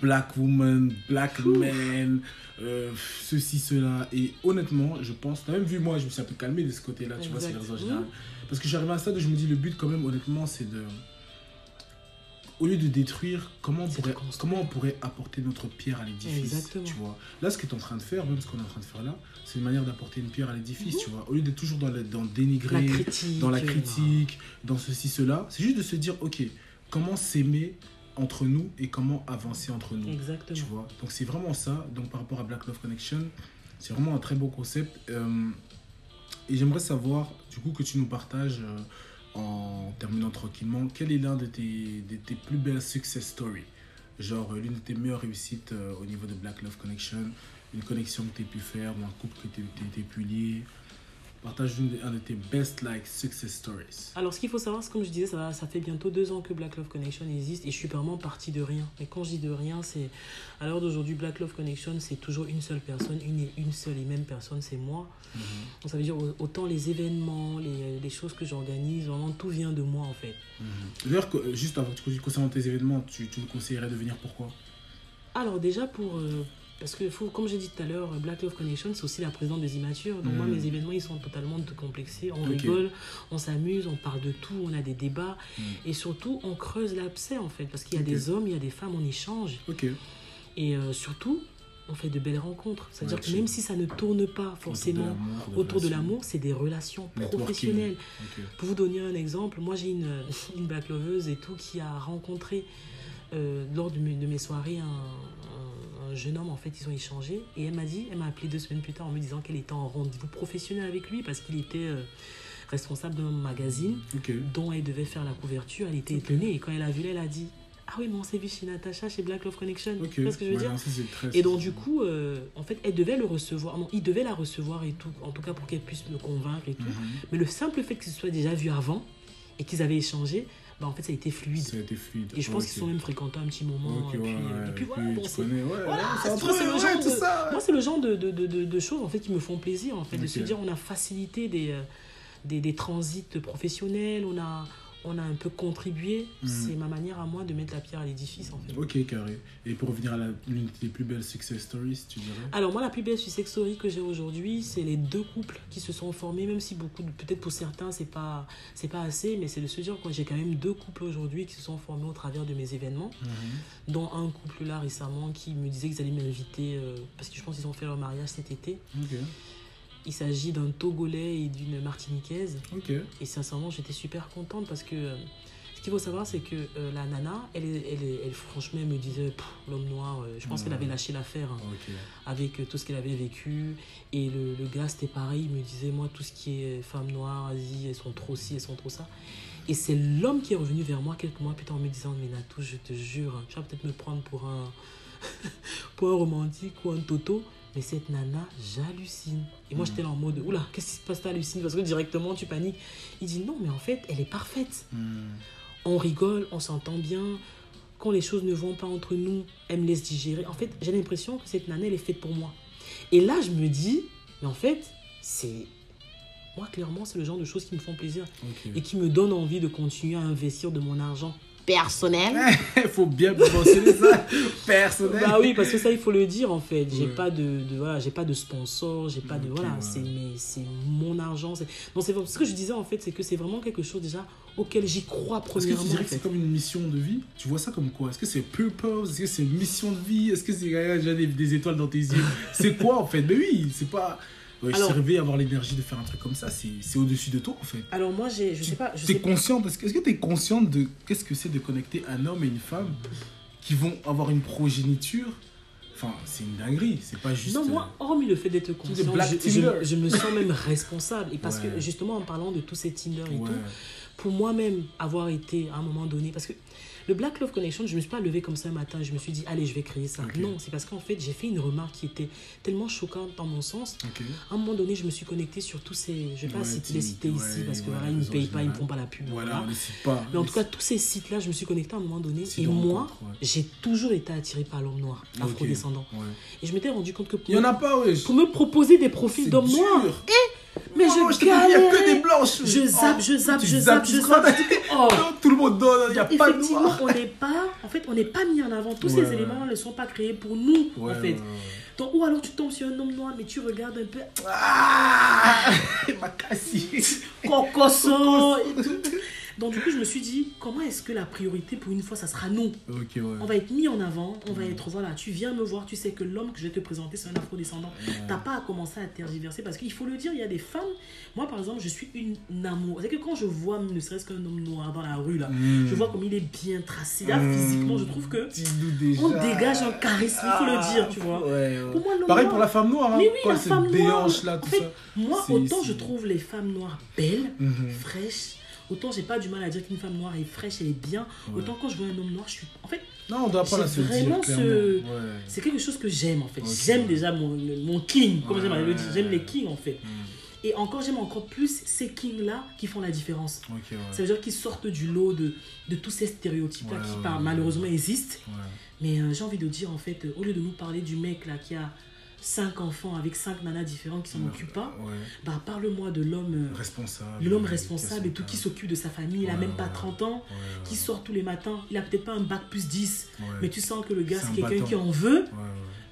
Black Woman, Black Man, euh, ceci, cela. Et honnêtement, je pense, t'as même vu moi, je me suis un peu calmé de ce côté-là, tu vois, réseaux en général. Parce que arrivé à un stade où je me dis, le but quand même, honnêtement, c'est de... Au lieu de détruire, comment on, pourrait, comment on pourrait apporter notre pierre à l'édifice tu vois? Là, ce que tu es en train de faire, même ce qu'on est en train de faire là, c'est une manière d'apporter une pierre à l'édifice, Mhm. tu vois Au lieu d'être toujours dans, le, dans le La dénigrer, critique. dans la euh, critique, dans ceci, cela, c'est juste de se dire, ok, comment s'aimer entre nous et comment avancer entre nous Exactement. tu vois? Donc c'est vraiment ça donc par rapport à Black Love Connection c'est vraiment un très beau concept Euh, et j'aimerais savoir du coup que tu nous partages euh, en terminant tranquillement, quel est l'un de tes, plus belles success stories? Genre euh, l'une de tes meilleures réussites euh, au niveau de Black Love Connection, une connexion que tu pu faire ou un couple que tu as pu lier? Partage une, un de tes best like success stories. Alors, ce qu'il faut savoir, c'est comme je disais, ça, ça fait bientôt deux ans que Black Love Connection existe et je suis vraiment partie de rien. Mais quand je dis de rien, c'est à l'heure d'aujourd'hui, Black Love Connection, c'est toujours une seule personne, une et une seule et même personne, c'est moi. Donc, ça veut dire autant les événements, les, les choses que j'organise, vraiment tout vient de moi en fait. Mhm. D'ailleurs, que- juste avant concernant tes événements, tu, tu me conseillerais de venir pourquoi? Alors déjà pour... euh, parce que faut, comme j'ai dit tout à l'heure, Black Love Connection, c'est aussi la présidente des immatures. Donc moi, Mm. mes événements, ils sont totalement décomplexés. On rigole, on s'amuse, on parle de tout, on a des débats. Mm. Et surtout, on creuse l'abcès, en fait. Parce qu'il y a des hommes, il y a des femmes, on échange. Ok. Et euh, surtout, on fait de belles rencontres. C'est-à-dire que même si ça ne tourne pas forcément autour de l'amour, c'est des relations professionnelles. Pour vous donner un exemple, moi j'ai une, une black loveuse et tout qui a rencontré euh, lors de mes, de mes soirées un, un- un jeune homme, en fait, ils ont échangé et elle m'a dit, elle m'a appelé deux semaines plus tard en me disant qu'elle était en rendez-vous professionnel avec lui parce qu'il était euh, responsable d'un magazine dont elle devait faire la couverture. Elle était étonnée et quand elle a vu, elle a dit, ah oui, mais on s'est vu chez Natacha, chez Black Love Connection. Ok. Tu vois ce que je veux Ouais, dire ça, très- et donc du coup, euh, en fait, elle devait le recevoir, non, il devait la recevoir et tout, en tout cas pour qu'elle puisse me convaincre et tout. Mhm. Mais le simple fait qu'ils se soient déjà vus avant et qu'ils avaient échangé, bah, en fait, ça a été fluide. Ça a été fluide. Et je pense qu'ils sont même fréquentés un petit moment. Et, puis, ouais, euh, et puis voilà, bon, c'est- ouais, voilà, ouais, le genre de- ça, ouais. Moi, c'est le genre de, de, de, de- de choses en fait, qui me font plaisir, en fait, de se dire on a facilité des, euh, des, des transits professionnels, on a, on a un peu contribué. Mhm. C'est ma manière à moi de mettre la pierre à l'édifice, en fait. Ok, carré. Et pour revenir à l'une de tes plus belles success stories, tu dirais? Alors moi, la plus belle success story que j'ai aujourd'hui, c'est les deux couples qui se sont formés, même si beaucoup, peut-être pour certains, c'est pas, c'est pas assez, mais c'est de se dire que j'ai quand même deux couples aujourd'hui qui se sont formés au travers de mes événements, Mhm. dont un couple là récemment qui me disait qu'ils allaient m'inviter, euh, parce que je pense qu'ils ont fait leur mariage cet été. Ok. Il s'agit d'un Togolais et d'une Martiniquaise. Ok. Et sincèrement, j'étais super contente parce que euh, ce qu'il faut savoir, c'est que euh, la nana, elle, elle, elle, franchement, elle me disait, l'homme noir, euh, je pense qu'elle avait lâché l'affaire. hein avec tout ce qu'elle avait vécu. Et le, le gars, c'était pareil, il me disait, moi, tout ce qui est femme noire, Asie, elles sont trop ci, elles sont trop ça. Et c'est l'homme qui est revenu vers moi quelques mois plus tard en me disant, mais Natou, je te jure, tu vas peut-être me prendre pour un, pour un romantique ou un toto. Mais cette nana, j'hallucine. Et moi, j'étais là en mode, oula, qu'est-ce qui se passe, t'hallucines Parce que directement, tu paniques. Il dit, non, mais en fait, elle est parfaite Mhm. on rigole, on s'entend bien. Quand les choses ne vont pas entre nous, elle me laisse digérer. En fait, j'ai l'impression que cette nana, elle est faite pour moi. Et là, je me dis, mais en fait, c'est. Moi, clairement, c'est le genre de choses qui me font plaisir et qui me donnent envie de continuer à investir de mon argent personnel. Il faut bien mentionner ça. Personnel. Bah oui, parce que ça, il faut le dire en fait. J'ai Ouais. pas de, de- voilà, j'ai pas de sponsor, j'ai pas de Ok, voilà, ouais. c'est mais c'est mon argent. c'est- Non, c'est ce que je disais en fait, c'est que c'est vraiment quelque chose déjà auquel j'y crois Est-ce que premièrement. tu dirais en que c'est comme une mission de vie? Tu vois ça comme quoi? Est-ce que c'est purpose? Est-ce que c'est une mission de vie? Est-ce que c'est déjà des, des étoiles dans tes yeux? C'est quoi en fait? Mais oui, c'est pas. Ouais, Alors- se réveiller, avoir l'énergie de faire un truc comme ça, c'est c'est au-dessus de toi en fait. Alors moi, j'ai, je Tu sais pas, je es sais pas. consciente Est-ce que tu es consciente de qu'est-ce que c'est de connecter un homme et une femme qui vont avoir une progéniture? Enfin, c'est une dinguerie. C'est pas juste. Non, moi, hormis le fait d'être conscient, je, Tinder. je- je me sens même responsable. Et parce Ouais. que justement, en parlant de tous ces Tinder et euh, Ouais. tout, pour moi-même avoir été à un moment donné, parce que le Black Love Connection, je ne me suis pas levée comme ça un matin, je me suis dit, allez, je vais créer ça. Non, c'est parce qu'en fait, j'ai fait une remarque qui était tellement choquante dans mon sens. À un moment donné, je me suis connectée sur tous ces. Je ne vais pas Ouais, citer- les citer ouais, ici parce que voilà, ils ne payent pas, ils ne font pas la pub. Voilà, voilà. pas. Mais en tout cas, tous ces sites-là, je me suis connectée à un moment donné. Et moi, j'ai toujours été attirée par l'homme noir, afrodescendant. Et je m'étais rendu compte que pour, Il y en a pas, ouais. pour me proposer des profils d'hommes noirs, mais Oh, je je dis, il y a que des blanches. Je zappe, Oh, je zappe, je zappe, je zappe. Oh. Non, Tout le monde donne, il n'y a pas de noir. on n'est pas, en fait, on n'est pas mis en avant. Tous Ouais, ces éléments ne sont pas créés pour nous, Ouais, en fait. ouais. Donc, ou alors tu tombes sur un homme noir, mais tu regardes un peu Ah m'a cassé. cocosso et tout. Donc, du coup, je me suis dit, comment est-ce que la priorité pour une fois, ça sera nous ouais. On va être mis en avant, on va être, voilà, tu viens me voir, tu sais que l'homme que je vais te présenter, c'est un afrodescendant. T'as pas à commencer à tergiverser parce qu'il faut le dire, il y a des femmes. Moi, par exemple, je suis une amour. C'est que quand je vois ne serait-ce qu'un homme noir dans la rue, là, Mm. je vois comme il est bien tracé. Là, Mm. physiquement, je trouve que on dégage un charisme, il faut le dire, tu vois. Ouais, ouais. Pour moi, l'homme Pareil noir- pour la femme noire. Hein. Mais oui, Quand la cette femme noire. déhanche là, En tout fait, ça. Moi, autant je trouve les femmes noires belles, Mhm. fraîches, Autant j'ai pas du mal à dire qu'une femme noire est fraîche, elle est bien. Ouais. Autant quand je vois un homme noir, je suis. En fait, Non, on doit pas la se dire. vraiment ce- Ouais. c'est quelque chose que j'aime en fait. J'aime déjà mon, mon king, comme j'aime le dire. J'aime les kings en fait. Hmm. Et encore, j'aime encore plus ces kings-là qui font la différence. Ok, ouais. Ça veut dire qu'ils sortent du lot de, de tous ces stéréotypes-là qui par- malheureusement existent. Mais euh, j'ai envie de dire en fait, euh, au lieu de nous parler du mec là qui a cinq enfants avec cinq nanas différentes qui s'en occupent pas, Ouais. bah parle-moi de l'homme euh, Responsable. l'homme responsable et tout qui s'occupe de sa famille, il a Ouais, même pas ouais. 30 ans, qui sort tous les matins, il a peut-être pas un bac plus 10, Ouais. mais tu sens que le gars C'est c'est un quelqu'un qui en veut,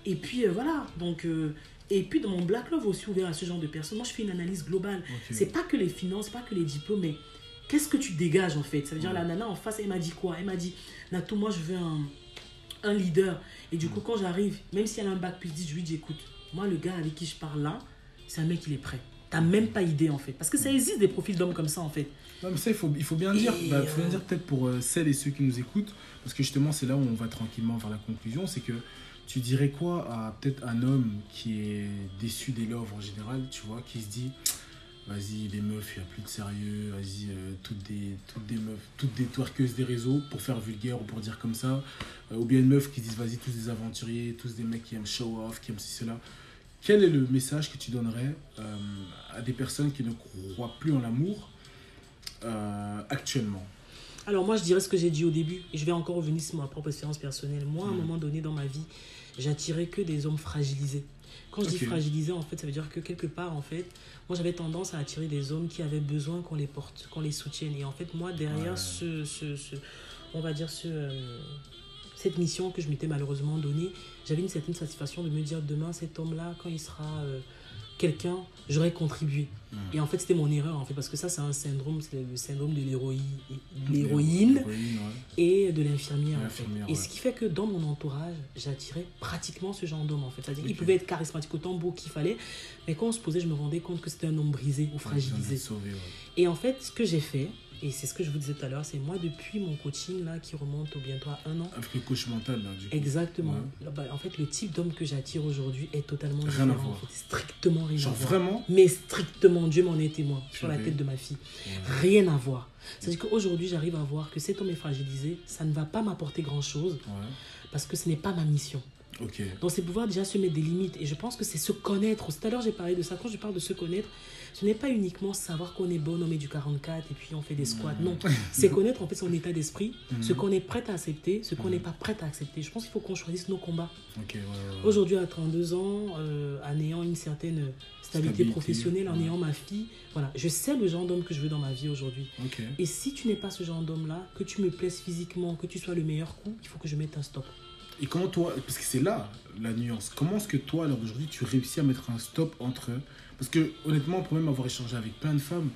et puis euh, voilà, donc euh, et puis dans mon Black Love aussi ouvert à ce genre de personnes, moi je fais une analyse globale, Ok. c'est pas que les finances, pas que les diplômes, mais qu'est-ce que tu dégages en fait? Ça veut dire la nana en face, elle m'a dit quoi? Elle m'a dit, Nato, moi je veux un, un leader, et du coup quand j'arrive, même si elle a un bac plus 10, je lui dis écoute, moi le gars avec qui je parle là, c'est un mec il est prêt. T'as même pas idée en fait. Parce que ça existe des profils d'hommes comme ça en fait. Non, mais ça, il faut, il faut bien dire. Bah, faut bien euh, dire peut-être pour euh, celles et ceux qui nous écoutent, parce que justement, c'est là où on va tranquillement vers la conclusion. C'est que tu dirais quoi à peut-être un homme qui est déçu des loves en général, tu vois, qui se dit vas-y, les meufs, il n'y a plus de sérieux, vas-y, euh, toutes, des, toutes des meufs, toutes des twerkeuses des réseaux, pour faire vulgaire ou pour dire comme ça. Euh, ou bien une meuf qui se dit vas-y, tous des aventuriers, tous des mecs qui aiment show off, qui aiment ceci, cela. Quel est le message que tu donnerais euh, à des personnes qui ne croient plus en l'amour actuellement? Alors moi je dirais ce que j'ai dit au début, et je vais encore revenir sur ma propre expérience personnelle. Moi à un Mm. moment donné dans ma vie, j'attirais que des hommes fragilisés. Quand je dis Ok. fragilisés, en fait, ça veut dire que quelque part, en fait, moi j'avais tendance à attirer des hommes qui avaient besoin qu'on les porte, qu'on les soutienne. Et en fait, moi, derrière Ouais. ce, ce, ce- on va dire, ce, euh, cette mission que je m'étais malheureusement donnée, j'avais une certaine satisfaction de me dire demain, cet homme-là, quand il sera euh, quelqu'un, j'aurais contribué. Mm. Et en fait, c'était mon erreur, en fait, parce que ça, c'est un syndrome, c'est le syndrome de l'héroïne, ouais. et de l'infirmière. en fait. L'infirmière, Et ce qui fait que dans mon entourage, j'attirais pratiquement ce genre d'homme en fait. C'est-à-dire qu'il pouvait être charismatique autant beau qu'il fallait, mais quand on se posait, je me rendais compte que c'était un homme brisé ou fragilisé. sauvé. Et en fait, ce que j'ai fait, et c'est ce que je vous disais tout à l'heure, c'est moi depuis mon coaching là qui remonte au bientôt à un an. Le coach mental, là, du coup. Exactement. Ouais. Bah, en fait, le type d'homme que j'attire aujourd'hui est totalement Rien à différent. voir. en fait. Strictement rien Genre à voir. vraiment Mais strictement, Dieu m'en est témoin sur la tête de ma fille. Ouais. Rien à voir. C'est-à-dire qu'aujourd'hui, j'arrive à voir que cet homme est fragilisé, ça ne va pas m'apporter grand-chose Ouais. parce que ce n'est pas ma mission. Donc, c'est pouvoir déjà se mettre des limites. Et je pense que c'est se connaître. Tout à l'heure, j'ai parlé de ça. Quand je parle de se connaître, ce n'est pas uniquement savoir qu'on est bon, on met du 44 et puis on fait des squats. Non. C'est connaître en fait son état d'esprit, ce qu'on est prêt à accepter, ce qu'on Mhm. n'est pas prêt à accepter. Je pense qu'il faut qu'on choisisse nos combats. Ouais, ouais. Aujourd'hui, à 32 ans, euh, en ayant une certaine stabilité, Stabilité, professionnelle, en ouais. ayant ma fille, voilà, je sais le genre d'homme que je veux dans ma vie aujourd'hui. Et si tu n'es pas ce genre d'homme-là, que tu me plaises physiquement, que tu sois le meilleur coup, il faut que je mette un stop. Et comment toi, parce que c'est là la nuance, comment est-ce que toi, à l'heure d'aujourd'hui, tu réussis à mettre un stop entre. Parce que honnêtement, pour même avoir échangé avec plein de femmes,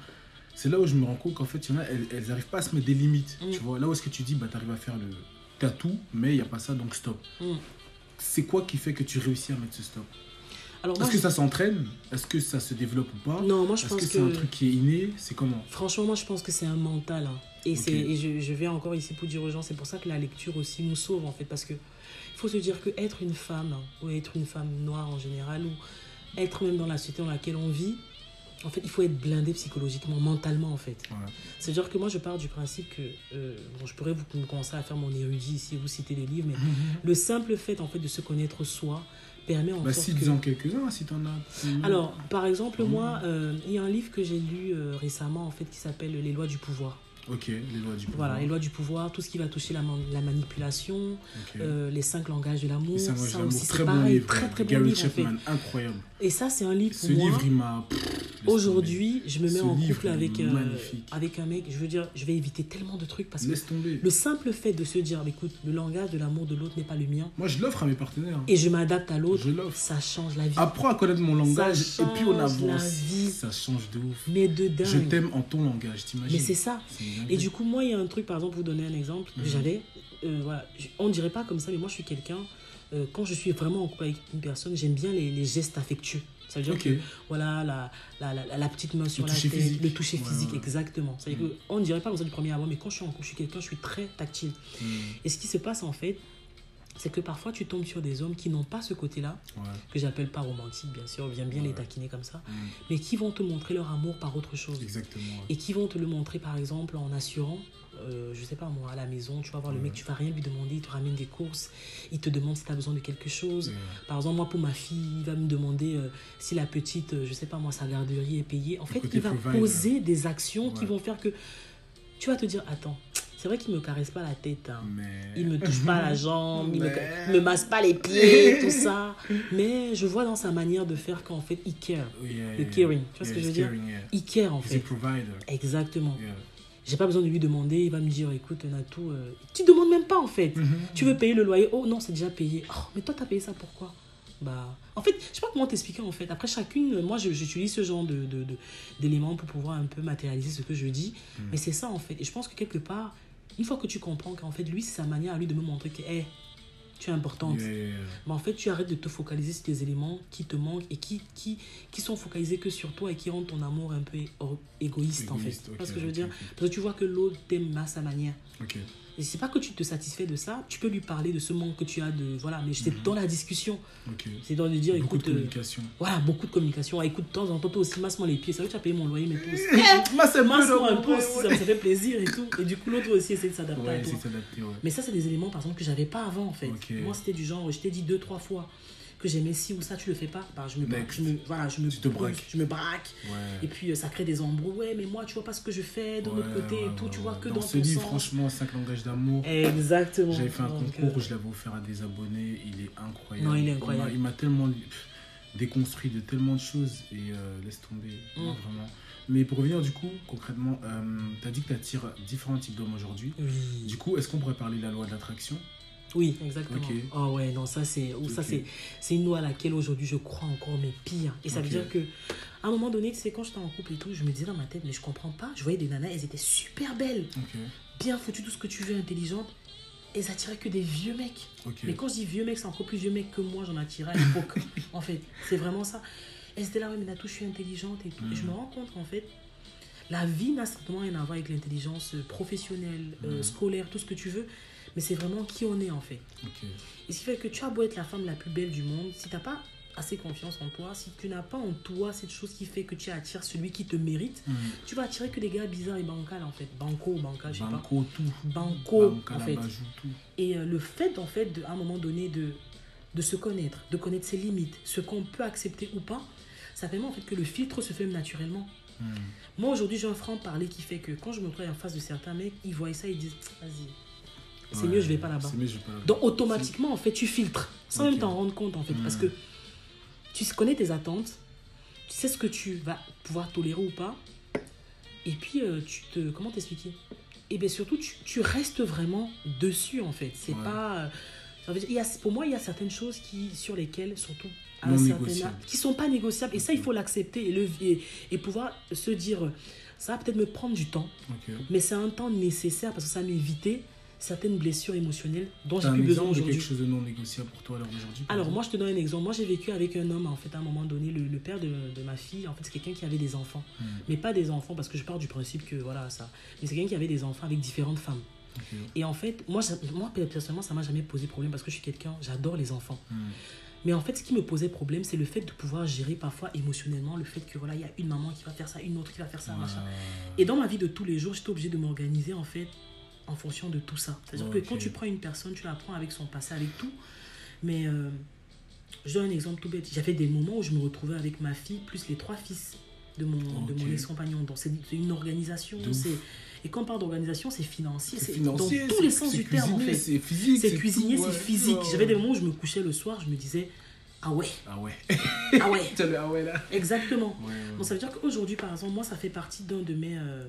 c'est là où je me rends compte qu'en fait, il y en a, elles, elles arrivent pas à se mettre des limites. Mm. Tu vois, là où est-ce que tu dis, bah, tu arrives à faire le. T'as tout, mais il n'y a pas ça, donc stop. Mm. C'est quoi qui fait que tu réussis à mettre ce stop? Alors Est-ce que je- ça s'entraîne? Est-ce que ça se développe ou pas? Non, moi je Est-ce pense que que, c'est un truc qui est inné? C'est comment? Franchement, moi je pense que c'est un mental. hein. Et, c'est, et je, je vais encore ici pour dire aux gens, c'est pour ça que la lecture aussi nous sauve en fait, parce que il faut se dire que être une femme hein, ou être une femme noire en général ou être même dans la société dans laquelle on vit, en fait, il faut être blindé psychologiquement, mentalement en fait. Ouais. C'est-à-dire que moi, je pars du principe que, euh, bon, je pourrais vous commencer à faire mon érudit ici, vous citer les livres, mais le simple fait en fait de se connaître soi permet en Bah, sorte si, que... disons quelques-uns, si t'en as. Alors, par exemple, Mhm. moi, euh, il y a un livre que j'ai lu euh, récemment en fait qui s'appelle Les lois du pouvoir. Ok, les lois du pouvoir. Voilà, les lois du pouvoir, tout ce qui va toucher la, man- la manipulation, euh, les cinq langages de l'amour. Ça, aussi, Très c'est bon pareil, livre. très très bon Gary livre en fait. Chapman, incroyable. Et ça, c'est un livre pour Ce moi. livre, il m'a. Aujourd'hui, je me mets Ce en couple avec, euh, avec un mec. Je veux dire, je vais éviter tellement de trucs parce que Laisse tomber. le simple fait de se dire, écoute, le langage de l'amour de l'autre n'est pas le mien Moi, je l'offre à mes partenaires. et je m'adapte à l'autre, ça change la vie. Apprends à connaître mon langage et puis on la avance. vie. Ça change de ouf. Mais de dingue. Je t'aime en ton langage, t'imagines? Mais c'est ça. Et du coup, moi, il y a un truc, par exemple, pour vous donner un exemple, j'allais, euh, voilà, on dirait pas comme ça, mais moi, je suis quelqu'un, euh, quand je suis vraiment en couple avec une personne, j'aime bien les, les gestes affectueux. Ça veut dire que, voilà, la, la, la, la petite main sur la toucher tête, physique. le toucher physique, ouais. exactement. C'est-à-dire Mhm. que, on ne dirait pas comme ça du premier abord, mais quand je suis en couple, je suis quelqu'un, je suis très tactile. Hmm. Et ce qui se passe, en fait, c'est que parfois tu tombes sur des hommes qui n'ont pas ce côté-là, Ouais. que j'appelle pas romantique, bien sûr, on vient bien les taquiner comme ça, Mm. mais qui vont te montrer leur amour par autre chose. Exactement. Et qui vont te le montrer, par exemple, en assurant, euh, je sais pas moi, à la maison, tu vas voir le mec, tu vas rien lui demander, il te ramène des courses, il te demande si tu as besoin de quelque chose. Par exemple, moi, pour ma fille, il va me demander euh, si la petite, euh, je sais pas moi, sa garderie est payée. En fait, il va poser des actions qui vont faire que tu vas te dire, attends, c'est vrai qu'il me caresse pas la tête, hein. Mais. il me touche pas la jambe, il me, il me masse pas les pieds, tout ça. Mais je vois dans sa manière de faire qu'en fait, il care. Yeah, Le yeah, caring, tu vois yeah, ce que je veux dire? Il care en He's a fait. provider. Exactement. J'ai pas besoin de lui demander, il va me dire, écoute, Natou, euh, tu demandes même pas en fait. Tu veux payer le loyer? Oh non, c'est déjà payé. Oh, mais toi, t'as payé ça pourquoi Bah, en fait, je sais pas comment t'expliquer en fait. Après chacune, euh, moi, j'utilise ce genre de, d'éléments pour pouvoir un peu matérialiser ce que je dis. Mais c'est ça en fait. Et je pense que quelque part, une fois que tu comprends qu'en fait, lui, c'est sa manière à lui de me montrer que, hey, tu es importante. Yeah, yeah, yeah. Mais en fait, tu arrêtes de te focaliser sur des éléments qui te manquent et qui, qui, qui sont focalisés que sur toi et qui rendent ton amour un peu égoïste, en fait. Égoïste, Tu vois ok, ce que je veux dire? Parce que tu vois que l'autre t'aime à sa manière. Et c'est pas que tu te satisfais de ça, tu peux lui parler de ce manque que tu as de. Voilà, mais c'est dans la discussion. C'est dans de dire, Mhm. Beaucoup de écoute. euh, voilà, beaucoup de communication. Ah, écoute, de temps en temps, toi aussi, masse-moi les pieds. C'est vrai que tu as payé mon loyer, mais toi aussi. Moi, c'est Masse-moi un peu aussi, ça me fait plaisir et tout. Et du coup, l'autre aussi essaie de s'adapter à toi. ouais. Mais ça, c'est des éléments, par exemple, que j'avais pas avant, en fait. Moi, c'était du genre, je t'ai dit deux, trois fois que j'aimais ci ou ça, tu le fais pas. Bah, je me braque, je me, voilà, je me, Tu te braques. Je me braque. Et puis, euh, ça crée des embrouilles. Ouais, mais moi, tu vois pas ce que je fais de l'autre Ouais, côté et tout. tu vois que dans, dans, ce ton livre, sens. franchement, 5 langages d'amour. Exactement. J'avais fait un Donc, concours, euh, je l'avais offert à des abonnés, il est incroyable. Non, il est m'a- incroyable. Il m'a tellement déconstruit de tellement de choses et euh, laisse tomber, Mm. vraiment. Mais pour revenir du coup, concrètement, tu as dit que tu attires différents types d'hommes aujourd'hui. Oui. Du coup, est-ce qu'on pourrait parler de la loi de l'attraction? Oui, exactement. Ok. Oh ouais, non, ça c'est ou ça Ok. c'est c'est une loi à laquelle aujourd'hui je crois encore mais pire. Et ça veut dire que à un moment donné, c'est quand j'étais en couple et tout, je me disais dans ma tête mais je comprends pas, je voyais des nanas, elles étaient super belles, bien foutues, tout ce que tu veux, intelligentes. Elles attiraient que des vieux mecs. Mais quand je dis vieux mecs, c'est encore plus vieux mecs que moi, j'en attirais à l'époque. en fait, c'est vraiment ça. Elles étaient là, ouais, mais Natou, je suis intelligente et tout. Et je Mhm. me rends compte qu'en fait, la vie n'a strictement rien à voir avec l'intelligence euh, professionnelle, euh, Mhm. scolaire, tout ce que tu veux. Mais c'est vraiment qui on est en fait. Et ce qui fait que tu as beau être la femme la plus belle du monde, si tu n'as pas assez confiance en toi, si tu n'as pas en toi cette chose qui fait que tu attires celui qui te mérite, Mm. tu vas attirer que des gars bizarres et bancals en fait. Banco, bancal, je sais pas. Banco, tout. Banco, en fait. tout. Et euh, le fait, en fait, de, à un moment donné, de, de se connaître, de connaître ses limites, ce qu'on peut accepter ou pas, ça permet en fait que le filtre se fait naturellement. Mm. Moi, aujourd'hui, j'ai un franc-parler qui fait que quand je me trouve en face de certains mecs, ils voient ça, ils disent, vas-y, c'est Ouais, mieux, je vais pas là-bas. Donc, automatiquement, en fait, tu filtres, sans même t'en rendre compte, en fait, parce Mm. que tu connais tes attentes, tu sais ce que tu vas pouvoir tolérer ou pas, et puis, euh, tu te... Comment t'expliquer? Et bien, surtout, tu, tu restes vraiment dessus, en fait. C'est Ouais. pas... euh, ça veut dire, il y a, pour moi, il y a certaines choses qui, sur lesquelles, surtout à un certain âge, qui sont pas négociables. Et ça, il faut l'accepter et, le, et, et pouvoir se dire, ça va peut-être me prendre du temps, mais c'est un temps nécessaire parce que ça m'éviter certaines blessures émotionnelles dont j'ai plus besoin aujourd'hui. quelque chose de non négociable pour toi alors aujourd'hui Alors moi je te donne un exemple. Moi j'ai vécu avec un homme en fait à un moment donné, le, le père de, de ma fille, en fait c'est quelqu'un qui avait des enfants. Mm. Mais pas des enfants parce que je pars du principe que voilà ça. Mais c'est quelqu'un qui avait des enfants avec différentes femmes. Et en fait, moi, ça- moi personnellement ça m'a jamais posé problème parce que je suis quelqu'un, j'adore les enfants. Mm. Mais en fait ce qui me posait problème c'est le fait de pouvoir gérer parfois émotionnellement le fait que voilà il y a une maman qui va faire ça, une autre qui va faire ça, machin. Et dans ma vie de tous les jours, j'étais obligée de m'organiser en fait en fonction de tout ça. C'est-à-dire que quand tu prends une personne, tu la prends avec son passé, avec tout. Mais euh, je donne un exemple tout bête. J'avais des moments où je me retrouvais avec ma fille plus les trois fils de mon, de mon ex-compagnon. Donc c'est une organisation. C'est Et quand on parle d'organisation, c'est financier. C'est dans tous les sens du terme en fait. C'est physique. C'est cuisinier, c'est ouais. physique. Ouais, J'avais des moments où je me couchais le soir, je me disais, ah ouais, Ah ouais. ah ouais, ah ouais là. exactement. Ouais. Donc ça veut dire qu'aujourd'hui, par exemple, moi, ça fait partie d'un de mes euh,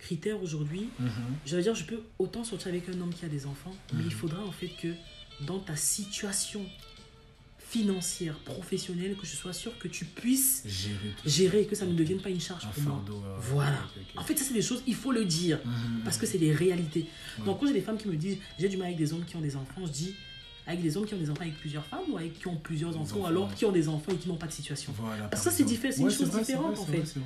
critères aujourd'hui. Mhm. Je veux dire, je peux autant sortir avec un homme qui a des enfants, mais Mhm. il faudra en fait que dans ta situation financière, professionnelle, que je sois sûr que tu puisses Gérer et que ça ne devienne pas une charge Un pour moi. euh, Voilà. En fait, ça, c'est des choses, il faut le dire, Mhm. parce que c'est des réalités. Ouais. Donc, quand j'ai des femmes qui me disent, j'ai du mal avec des hommes qui ont des enfants, je dis, avec des hommes qui ont des enfants avec plusieurs femmes ou avec qui ont plusieurs enfants, enfants, alors ouais. qui ont des enfants et qui n'ont pas de situation. Voilà, Parce par que ça, c'est différent, c'est une Ouais, chose vrai, différente, vrai, en fait. vrai.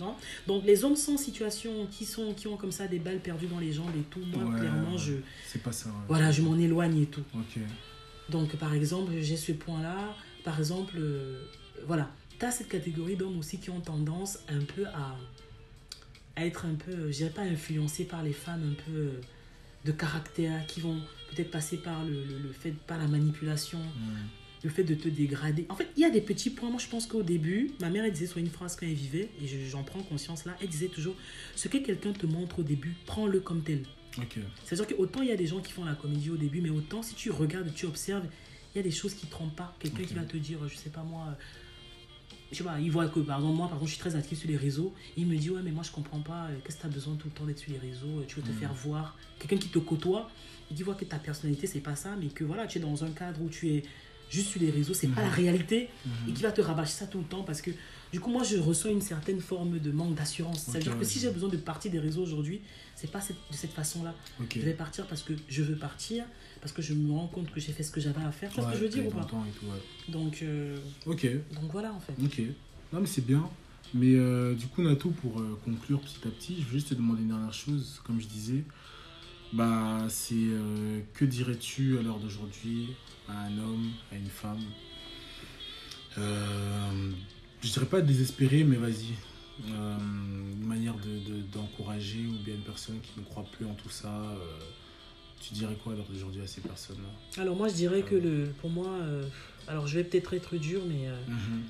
Non? Donc, les hommes sans situation, qui, sont, qui ont comme ça des balles perdues dans les jambes et tout, moi, Ouais, clairement, ouais. je, C'est pas ça. ouais. voilà, je m'en éloigne et tout. Ok. Donc, par exemple, j'ai ce point-là. Par exemple, euh, voilà. Tu as cette catégorie d'hommes aussi qui ont tendance un peu à, à être un peu, euh, je dirais pas influencés par les femmes un peu euh, de caractère, qui vont peut-être passer par le, le, le fait, par la manipulation, le fait de te dégrader. En fait, il y a des petits points. Moi, je pense qu'au début, ma mère, elle disait sur une phrase quand elle vivait, et je- j'en prends conscience là, elle disait toujours Ce que quelqu'un te montre au début, prends-le comme tel. Ok. C'est-à-dire qu'autant il y a des gens qui font la comédie au début, mais autant si tu regardes, tu observes, il y a des choses qui ne trompent pas. Quelqu'un qui va te dire, je sais pas moi, je sais pas, il voit que par exemple, moi, par exemple, je suis très actif sur les réseaux, il me dit, ouais, mais moi je comprends pas, euh, qu'est-ce que tu as besoin tout le temps d'être sur les réseaux, euh, tu veux te Mhm. faire voir. Quelqu'un qui te côtoie, il dit, voit que ta personnalité, c'est pas ça, mais que voilà, tu es dans un cadre où tu es juste sur les réseaux, c'est pas la réalité, et qui va te rabâcher ça tout le temps parce que du coup, moi, je ressens une certaine forme de manque d'assurance. Ça veut Ok, dire que ouais, si j'ai besoin de partir des réseaux aujourd'hui, c'est pas cette- de cette façon-là. Je vais partir parce que je veux partir, parce que je me rends compte que j'ai fait ce que j'avais à faire. Tu vois ce que je veux dire ou pas et tout, ouais. donc, euh, Ok. donc voilà en fait. Ok. Non, mais c'est bien. Mais euh, du coup, Nato, pour euh, conclure petit à petit, je veux juste te demander une dernière chose. Comme je disais, bah, c'est euh, que dirais-tu à l'heure d'aujourd'hui à un homme, à une femme? Je dirais pas désespéré, mais vas-y. Une manière de- de- d'encourager ou bien une personne qui ne croit plus en tout ça. Euh, tu dirais quoi à l'heure d'aujourd'hui à ces personnes-là Alors moi je dirais que le, pour moi, euh, alors je vais peut-être être dur, mais euh,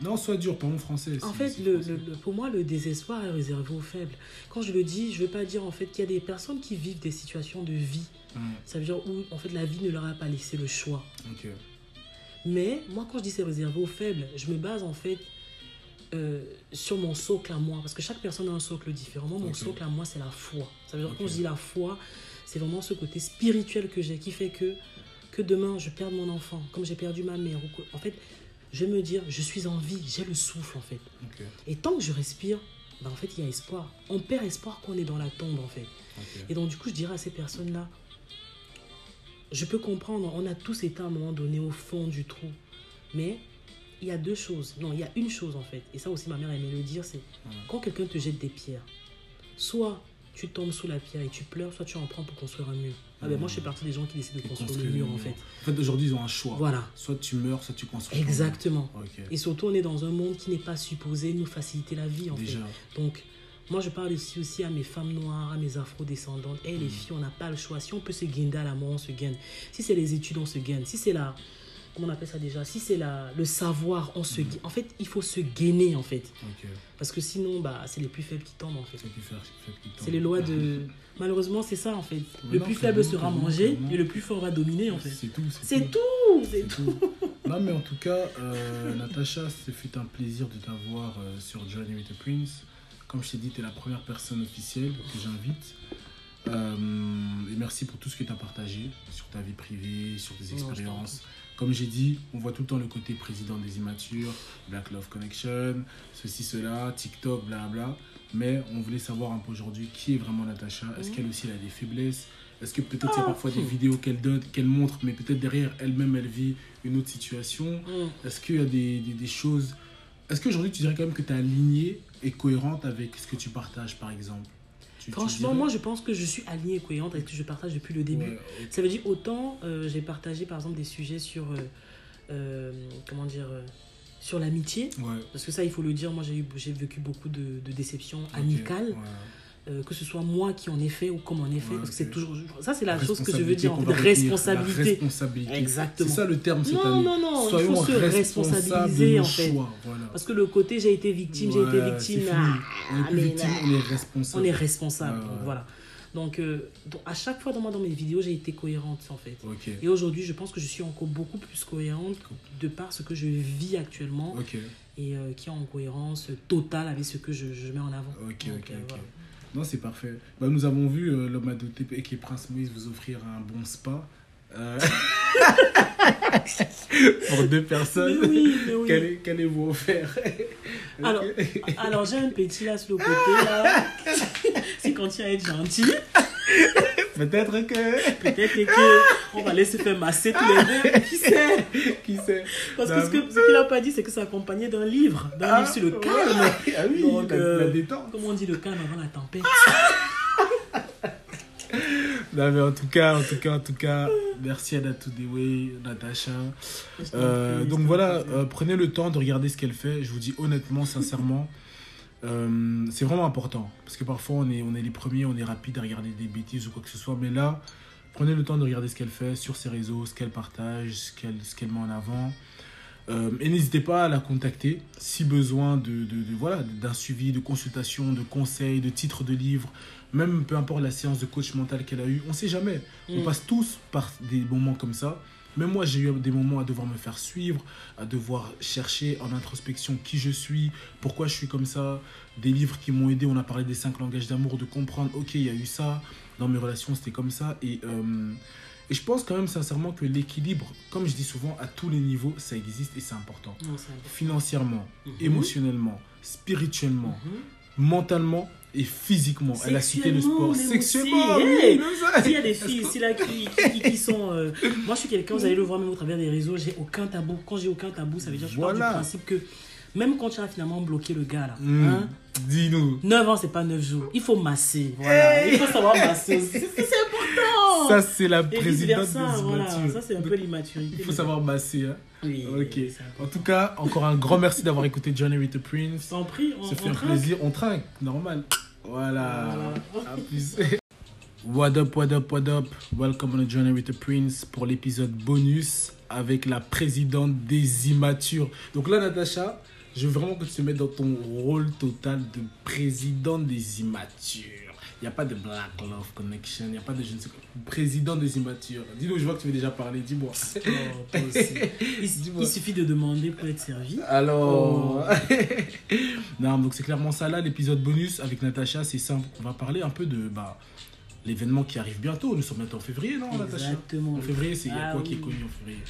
Non, sois dur, parlons français. en fait, le, français. le- pour moi le désespoir est réservé aux faibles. Quand je le dis, je veux pas dire en fait qu'il y a des personnes qui vivent des situations de vie. Ça veut dire où en fait la vie ne leur a pas laissé le choix. Mais moi, quand je dis c'est réservé aux faibles, je me base en fait euh, sur mon socle à moi. Parce que chaque personne a un socle différent. Moi, mon socle à moi, c'est la foi. Ça veut dire Ok. quand je dis la foi, c'est vraiment ce côté spirituel que j'ai qui fait que, que demain, je perde mon enfant, comme j'ai perdu ma mère. Ou en fait, je vais me dire, je suis en vie, j'ai le souffle en fait. Et tant que je respire, ben, en fait, il y a espoir. On perd espoir quand on est dans la tombe en fait. Et donc, du coup, je dirais à ces personnes-là, je peux comprendre, on a tous été à un moment donné au fond du trou. Mais il y a deux choses. Non, il y a une chose en fait. Et ça aussi, ma mère aimait le dire c'est quand quelqu'un te jette des pierres, soit tu tombes sous la pierre et tu pleures, soit tu en prends pour construire un mur. Ah ben moi, je suis partie des gens qui décident de construire construire le mur en fait. En fait, aujourd'hui, ils ont un choix. Voilà, Soit tu meurs, soit tu construis. exactement. Et surtout, on est dans un monde qui n'est pas supposé nous faciliter la vie en Déjà. fait. Donc, moi, je parle ici aussi à mes femmes noires, à mes afro-descendantes. Et Mm. les filles, on n'a pas le choix. Si on peut se gainer à la mort, on se gagne. Si c'est les études, on se gagne. Si c'est la. Comment on appelle ça déjà? Si c'est le savoir, on se. En fait, il faut se gainer, en fait. Parce que sinon, bah, c'est les plus faibles qui tombent, en fait. C'est les lois de. Malheureusement, c'est ça, en fait. Mais le non, plus faible bon, sera bon, mangé bon. et le plus fort va dominer, en fait. C'est tout. C'est tout C'est C'est tout tout. non, mais en tout cas, euh, Natacha, ce fut un plaisir de t'avoir euh, sur Journey with the Prince. Comme je t'ai dit, tu es la première personne officielle que j'invite. Euh, et merci pour tout ce que tu as partagé sur ta vie privée, sur tes Non, expériences. Comme j'ai dit, on voit tout le temps le côté président des immatures, Black Love Connection, ceci, cela, TikTok, blabla. Mais on voulait savoir un peu aujourd'hui qui est vraiment Natacha? Est-ce qu'elle aussi elle a des faiblesses? Est-ce que peut-être il y a Ah, parfois des hmm. vidéos qu'elle donne, qu'elle montre, mais peut-être derrière elle-même elle vit une autre situation? Mm. Est-ce qu'il y a des, des, des choses? Est-ce qu'aujourd'hui tu dirais quand même que tu es alignée et cohérente avec ce que tu partages par exemple? Tu- Franchement, moi, je pense que je suis alignée et cohérente avec ce que je partage depuis le début. Ouais. Ça veut dire autant euh, j'ai partagé par exemple des sujets sur euh, euh, comment dire sur l'amitié Ouais. parce que ça il faut le dire moi j'ai vécu beaucoup de, de déceptions amicales ouais. Euh, que ce soit moi qui en ai fait ou comme en ai fait Ouais, parce que ok. c'est toujours ça c'est la chose que je veux dire en fait, la responsabilité. Exactement. C'est ça le terme cette non année. non non Soyons il faut se responsabiliser en fait choix. Voilà. parce que le côté j'ai été victime j'ai été victime ah, on est mais victime, là, on est responsable. on est responsable ouais. voilà donc, euh, donc, à chaque fois dans, moi, dans mes vidéos j'ai été cohérente en fait. Et aujourd'hui, je pense que je suis encore beaucoup plus cohérente de par ce que je vis actuellement et euh, qui est en cohérence totale avec ce que je, je mets en avant. Ok, Donc, ok, ok. voilà. Non, c'est parfait. Bah, nous avons vu euh, l'homme adopté et qui est Prince Moïse vous offrir un bon spa. euh, pour deux personnes. Mais oui, mais oui. Qu'allez- Qu'allez-vous offert Alors, alors j'ai un petit là sur le côté là. si quand tu à être gentil, Peut-être que. peut-être que on va laisser faire masser tous les deux. Qui sait? Qui sait? Parce que ce qu'il n'a pas dit, c'est que c'est accompagné d'un livre, d'un livre sur le calme. Ah oui, Donc, la, euh, la détente. Comment on dit le calme avant la tempête? Non, mais en tout cas, en tout cas, en tout cas, merci à Natou Dewey, Natacha. Euh, donc voilà, euh, prenez le temps de regarder ce qu'elle fait. Je vous dis honnêtement, sincèrement, euh, c'est vraiment important. Parce que parfois, on est, on est les premiers, on est rapide à regarder des bêtises ou quoi que ce soit. Mais là, prenez le temps de regarder ce qu'elle fait sur ses réseaux, ce qu'elle partage, ce qu'elle ce qu'elle met en avant. Euh, et n'hésitez pas à la contacter si besoin de, de, de- voilà d'un suivi, de consultation, de conseils, de titres de livres, même peu importe la séance de coach mental qu'elle a eue. On sait jamais. On Mm. passe tous par des moments comme ça. Même moi, j'ai eu des moments à devoir me faire suivre, à devoir chercher en introspection qui je suis, pourquoi je suis comme ça. Des livres qui m'ont aidé. On a parlé des cinq langages d'amour, de comprendre, ok, il y a eu ça. Dans mes relations, c'était comme ça. Et, euh, et je pense quand même sincèrement que l'équilibre, comme je dis souvent, à tous les niveaux, ça existe et c'est important. Non, important. Financièrement, Mhm. émotionnellement, spirituellement, Mhm. mentalement et physiquement. Elle a cité le sport. Sexuellement, aussi, oui, même ça. S'il y a des filles ici là qui, qui, qui sont. euh, Moi, je suis quelqu'un, vous allez le voir même au travers des réseaux, j'ai aucun tabou. Quand j'ai aucun tabou, ça veut dire que je pars Voilà. du principe que même quand tu as finalement bloqué le gars là, Mm. hein, Dis-nous. 9 ans, c'est pas 9 jours. Il faut masser. Voilà. Il faut savoir masser aussi. C'est important. Ça, c'est la Et présidente des voilà. Ça, c'est un peu l'immaturité. Il faut savoir masser. Hein. Oui, Ok. En tout cas, encore un grand merci d'avoir écouté Johnny with the Prince. T'en prie, on, Ça fait on un plaisir. On trinque, normal. Voilà. What up, what up, what up? Welcome on a Journey with the Prince pour l'épisode bonus avec la présidente des immatures. Donc là, Natacha, je veux vraiment que tu te mettes dans ton rôle total de présidente des immatures. Il n'y a pas de Black Love Connection, il n'y a pas de je ne sais quoi. Président des immatures. Dis-nous, je vois que tu veux déjà parler, dis-moi. Oh. Il, Dis-moi. il suffit de demander pour être servi. Alors, non, donc c'est clairement ça là, l'épisode bonus avec Natacha, c'est simple. On va parler un peu de bah, l'événement qui arrive bientôt. Nous sommes bientôt en février, non, Natacha? Exactement. En février, c'est il y a Ah quoi qui est connu en février?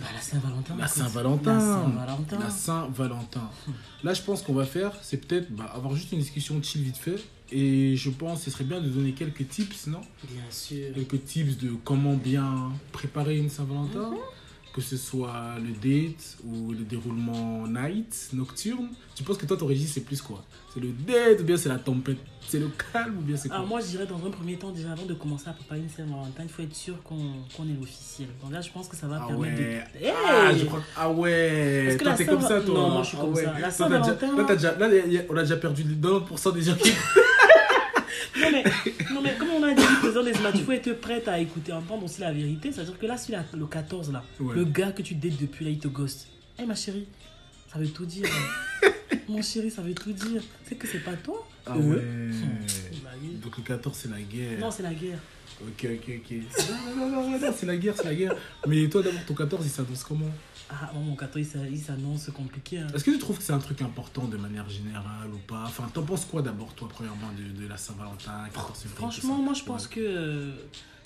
Bah, la Saint-Valentin. La écoute. Saint-Valentin. La Saint-Valentin. La Saint-Valentin. Là, je pense qu'on va faire, c'est peut-être bah, avoir juste une discussion chill vite fait. Et je pense que ce serait bien de donner quelques tips, non? Bien sûr. Quelques tips de comment bien préparer une Saint-Valentin. Que ce soit le date ou le déroulement night, nocturne. Tu penses que toi, ton régime, c'est plus quoi? C'est le date ou bien c'est la tempête? C'est le calme ou bien c'est quoi? Alors moi je dirais dans un premier temps déjà avant de commencer à préparer une Saint-Valentin, il faut être sûr qu'on qu'on est l'officiel. Donc là je pense que ça va Ah permettre ouais. de... Hey Ah, je crois Ah ouais. Parce que toi, t'es comme ça, toi. Non, moi, je suis Ah comme ouais. ça. La déjà- Saint-Valentin- Là, déjà... là, y a- on a déjà perdu 90% des gens qui. Non mais, non mais comme on a dit le président des matchs, il faut être prête à écouter, entendre aussi la vérité. C'est-à-dire que là, si la- le 14 là, Ouais. le gars que tu dates depuis là, il te ghost. Eh ma chérie, ça veut tout dire. hein. Mon chéri, ça veut tout dire. C'est que c'est pas toi Ah Euh. ouais. Donc le 14, c'est la guerre. Non, c'est la guerre. Ok, ok, ok. Non, non, non, non, non, c'est la guerre, c'est la guerre. Mais toi, d'abord, ton 14, il s'annonce comment? Ah, bon, mon 14, il s'a- il s'annonce compliqué. hein. Est-ce que tu trouves que c'est un truc important de manière générale ou pas? Enfin, t'en penses quoi d'abord, toi, premièrement, de, de la Saint-Valentin 14 février, Franchement, moi je pense que euh,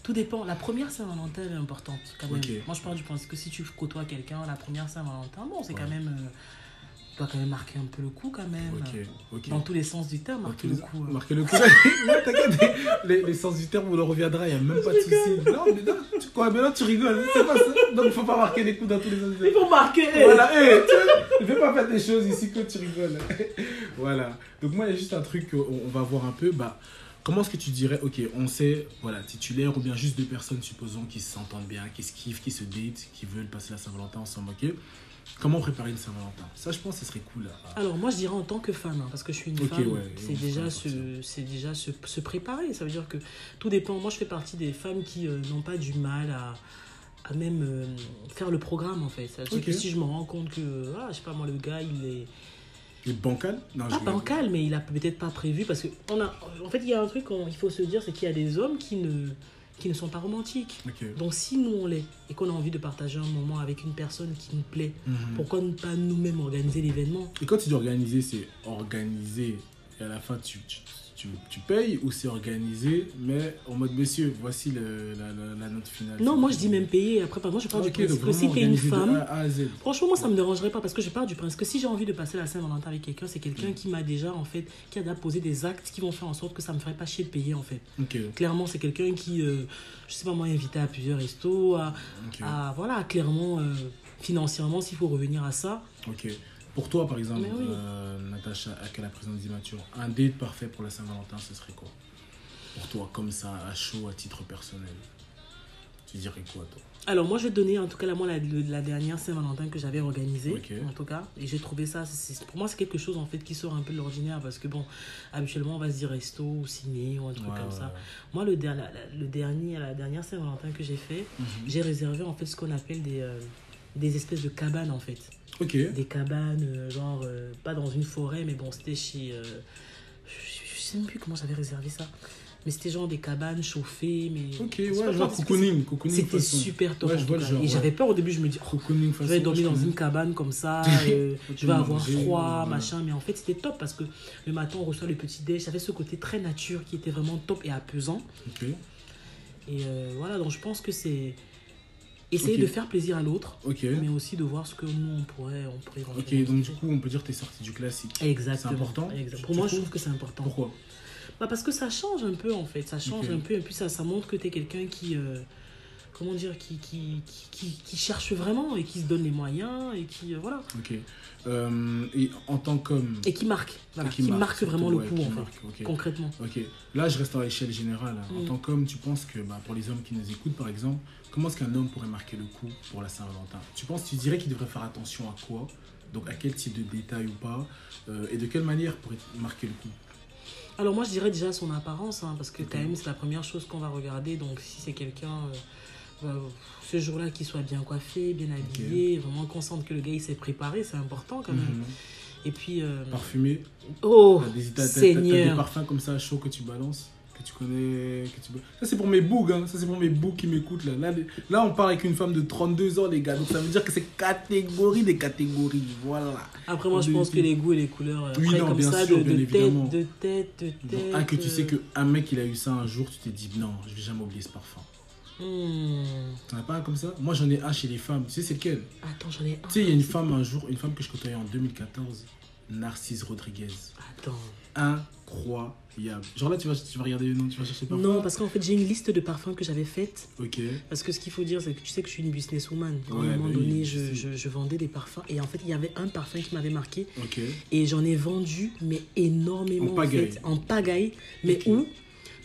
tout dépend. La première Saint-Valentin est importante quand même. Moi je pars du principe que si tu côtoies quelqu'un, la première Saint-Valentin, bon, c'est Ouais. quand même. euh, doit quand même marquer un peu le coup quand même. Dans tous les sens du terme, marquer le coup. hein. Marquer le coup. T'inquiète, les, les sens du terme, on en reviendra, il n'y a même pas de souci. Non, mais non, tu, quoi, mais là, tu rigoles. C'est pas ça. Donc, il faut pas marquer les coups dans tous les sens du Il terme. faut marquer. Voilà, hey, tu ne fais pas faire des choses ici que tu rigoles. voilà. Donc moi, il y a juste un truc qu'on on va voir un peu. Bah, comment est-ce que tu dirais, ok, on sait, voilà, titulaire ou bien juste deux personnes, supposons, qui s'entendent bien, qui se kiffent, qui se datent, qui veulent passer la Saint-Valentin ensemble, ok Comment préparer une Saint-Valentin? Ça, je pense, que ce serait cool. à- Alors moi je dirais en tant que femme, hein, parce que je suis une femme, ouais, c'est déjà, se, ça. c'est déjà se, se préparer. Ça veut dire que tout dépend. Moi je fais partie des femmes qui euh, n'ont pas du mal à, à même euh, faire le programme en fait. Ok. que si je me rends compte que, ah, je sais pas moi, le gars il est... Et bancal? Non, Pas bancal, mais il a peut-être pas prévu parce que on a, en fait, il y a un truc qu'il faut se dire, c'est qu'il y a des hommes qui ne, qui ne sont pas romantiques. Donc si nous on l'est et qu'on a envie de partager un moment avec une personne qui nous plaît, Mhm. pourquoi ne pas nous-mêmes organiser l'événement Et quand tu dis organiser, c'est organiser et à la fin tu, tu, tu, tu payes ou c'est organisé, mais en mode monsieur, voici le, la, la, la note finale Non, moi je dis même payer. Après, par moi je pars du principe que si tu es une femme, A à Z. franchement moi ça me dérangerait pas parce que je pars du principe que si j'ai envie de passer la Saint-Valentin avec quelqu'un, c'est quelqu'un qui m'a déjà en fait, qui a posé des actes qui vont faire en sorte que ça me ferait pas chier de payer en fait. Clairement, c'est quelqu'un qui, euh, je sais pas moi, invité à plusieurs restos, à, voilà, clairement, euh, financièrement, s'il faut revenir à ça. ok. Pour toi, par exemple, oui. euh, Natacha, à quelle la présidente d'immature, un date parfait pour la Saint-Valentin, ce serait quoi? Pour toi, comme ça, à chaud, à titre personnel, tu dirais quoi, toi? Alors, moi, je vais te donner, en tout cas, là, moi, la, dernière Saint-Valentin que j'avais organisée, en tout cas. Et j'ai trouvé ça, pour moi, c'est quelque chose, en fait, qui sort un peu de l'ordinaire. Parce que, bon, habituellement, on va se dire resto ou ciné ou un truc Ouais, comme ouais, ça. Moi, le, der- la, le dernier, la dernière Saint-Valentin que j'ai fait, Mhm. j'ai réservé, en fait, ce qu'on appelle des, euh, des espèces de cabanes, en fait. Ok. Des cabanes, euh, genre, euh, pas dans une forêt, mais bon, c'était chez. euh, je, je sais même plus comment j'avais réservé ça. Mais c'était genre des cabanes chauffées, mais. Ok, ouais, parce que cocooning, cocooning C'était super top. Ouais, en je tout vois le cas. genre, Et ouais. j'avais peur au début, je me dis, oh, je vais dormir je dans une cabane comme ça, euh, je vais avoir froid, machin. Mais en fait, c'était top parce que le matin, on reçoit le petit déj. Ça avait ce côté très nature qui était vraiment top et apaisant. Ok. Et voilà, donc je pense que c'est essayer de faire plaisir à l'autre, mais aussi de voir ce que nous, on pourrait, on pourrait Ok, donc du coup, on peut dire que t'es sorti du classique. Exactement. C'est important. Tu- Pour tu moi, je trouve que c'est important. Pourquoi? Bah, parce que ça change un peu, en fait. Ça change un peu. Et puis, ça, ça montre que tu es quelqu'un qui. euh, comment dire qui, qui, qui, cherche vraiment et qui se donne les moyens et qui. euh, voilà. Ok. Euh, et en tant qu'homme. Et qui marque. Voilà, et qui, marque, vraiment le coup, en marque, fait. ok. Concrètement. Ok, là je reste à l'échelle générale. En Mm. tant qu'homme, tu penses que bah, pour les hommes qui nous écoutent par exemple, comment est-ce qu'un homme pourrait marquer le coup pour la Saint-Valentin? Tu penses, tu dirais qu'il devrait faire attention à quoi? Donc à quel type de détail ou pas? Euh, Et de quelle manière pourrait-il marquer le coup? Alors, moi, je dirais déjà son apparence, hein, parce que quand même, c'est la première chose qu'on va regarder. Donc, si c'est quelqu'un. Euh, ce jour-là, qu'il soit bien coiffé, bien habillé, vraiment qu'on sente que le gars il s'est préparé, c'est important quand même. Mhm. Et puis. euh, Parfumé Oh, T'as des, t'as- des Seigneur. parfums comme ça chauds que tu balances que tu connais, que tu... Ça c'est pour mes bougs, hein. ça c'est pour mes bougs qui m'écoutent là. Là, là on parle avec une femme de 32 ans les gars, donc ça veut dire que c'est catégorie des catégories, voilà. Après, moi, je Des- pense que des- les goûts et les couleurs, euh, Oui, non, comme bien ça, sûr, de, bien de évidemment. tête, de tête, de tête. Ah, que tu sais qu'un mec il a eu ça un jour, tu t'es dit non, je vais jamais oublier ce parfum. Hmm. T'en as pas un comme ça? Moi j'en ai un chez les femmes, tu sais c'est lequel? Attends, j'en ai un. Tu sais, il y a une femme un jour, une femme que je côtoyais en 2014, Narcisse Rodriguez. Attends. Incroyable. Genre là tu vas, tu vas regarder le nom, tu vas chercher parfum? Non, parce qu'en fait, j'ai une liste de parfums que j'avais faite. Ok. Parce que ce qu'il faut dire, c'est que tu sais que je suis une businesswoman. À Ouais, un moment bah donné, je je, sais. je, je vendais des parfums. Et en fait, il y avait un parfum qui m'avait marqué. Ok. Et j'en ai vendu, mais énormément. En pagaille. fait, en pagaille. Mais où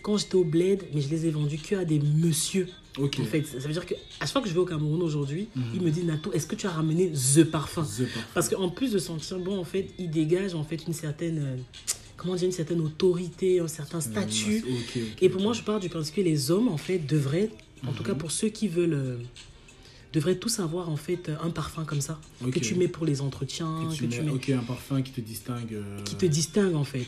Quand j'étais au bled, mais je les ai vendus que à des messieurs. En fait, ça veut dire que à chaque fois que je vais au Cameroun aujourd'hui, Mhm. ils me disent Nato, est-ce que tu as ramené The Parfum? The parfum. Parce qu'en plus de sentir bon, en fait, il dégage en fait une certaine, euh, comment dire, une certaine autorité, un certain statut. Ok, ok, Et pour moi, je pars du principe que les hommes, en fait, devraient, en tout Mhm. cas pour ceux qui veulent, euh, devraient tous avoir en fait un parfum comme ça que tu mets pour les entretiens, Que que tu tu mets, Ok, un parfum qui te distingue. euh, qui te distingue en fait.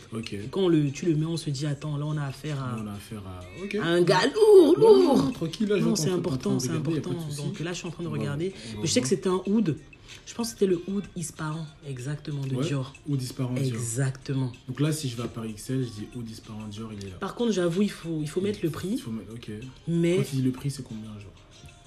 Quand le, tu le mets, on se dit attends, là on a affaire à, On a affaire à. Ok. à un gars lourd, lourd. non, tranquille, là, Non, c'est important, c'est important. Donc là, je suis en train de regarder. Mais je sais que c'était un oud. Je pense que c'était le oud Isparant, exactement, de Ouais. Dior. Ou disparant Dior. Exactement. Donc là, si je vais à Paris XL, je dis ou disparant Dior, il est là. Par contre, j'avoue, il faut, il faut mettre le Il prix. faut mettre. Ok. Mais, Quand tu dis le prix, c'est combien, genre?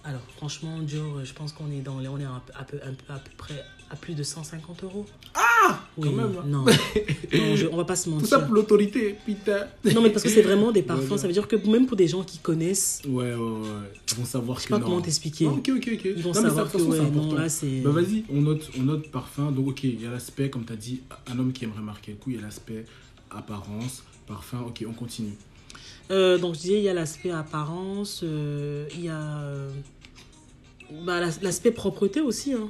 Alors, franchement, Dior, je pense qu'on est dans les, on est à peu, à peu, un peu- à peu près à plus de 150 euros. Ah quand même, hein. Non, non je- on va pas se Tout ça mentir. pour l'autorité, putain. Non, mais parce que c'est vraiment des parfums. Ouais, Ça veut dire que même pour des gens qui connaissent, Ouais, ouais, ouais. Ils vont savoir je sais pas non. comment t'expliquer. Ah, ok, ok, ok. Ils vont Non, mais ça, savoir de que façon, ouais, c'est non, important. là c'est. Bah vas-y, on note, on note parfum. Donc ok, il y a l'aspect, comme tu as dit, un homme qui aimerait marquer le coup, il y a l'aspect apparence, parfum. Ok, on continue. Euh, donc je disais, il y a l'aspect apparence, euh, il y a euh, bah, l'as- l'aspect propreté aussi. Hein.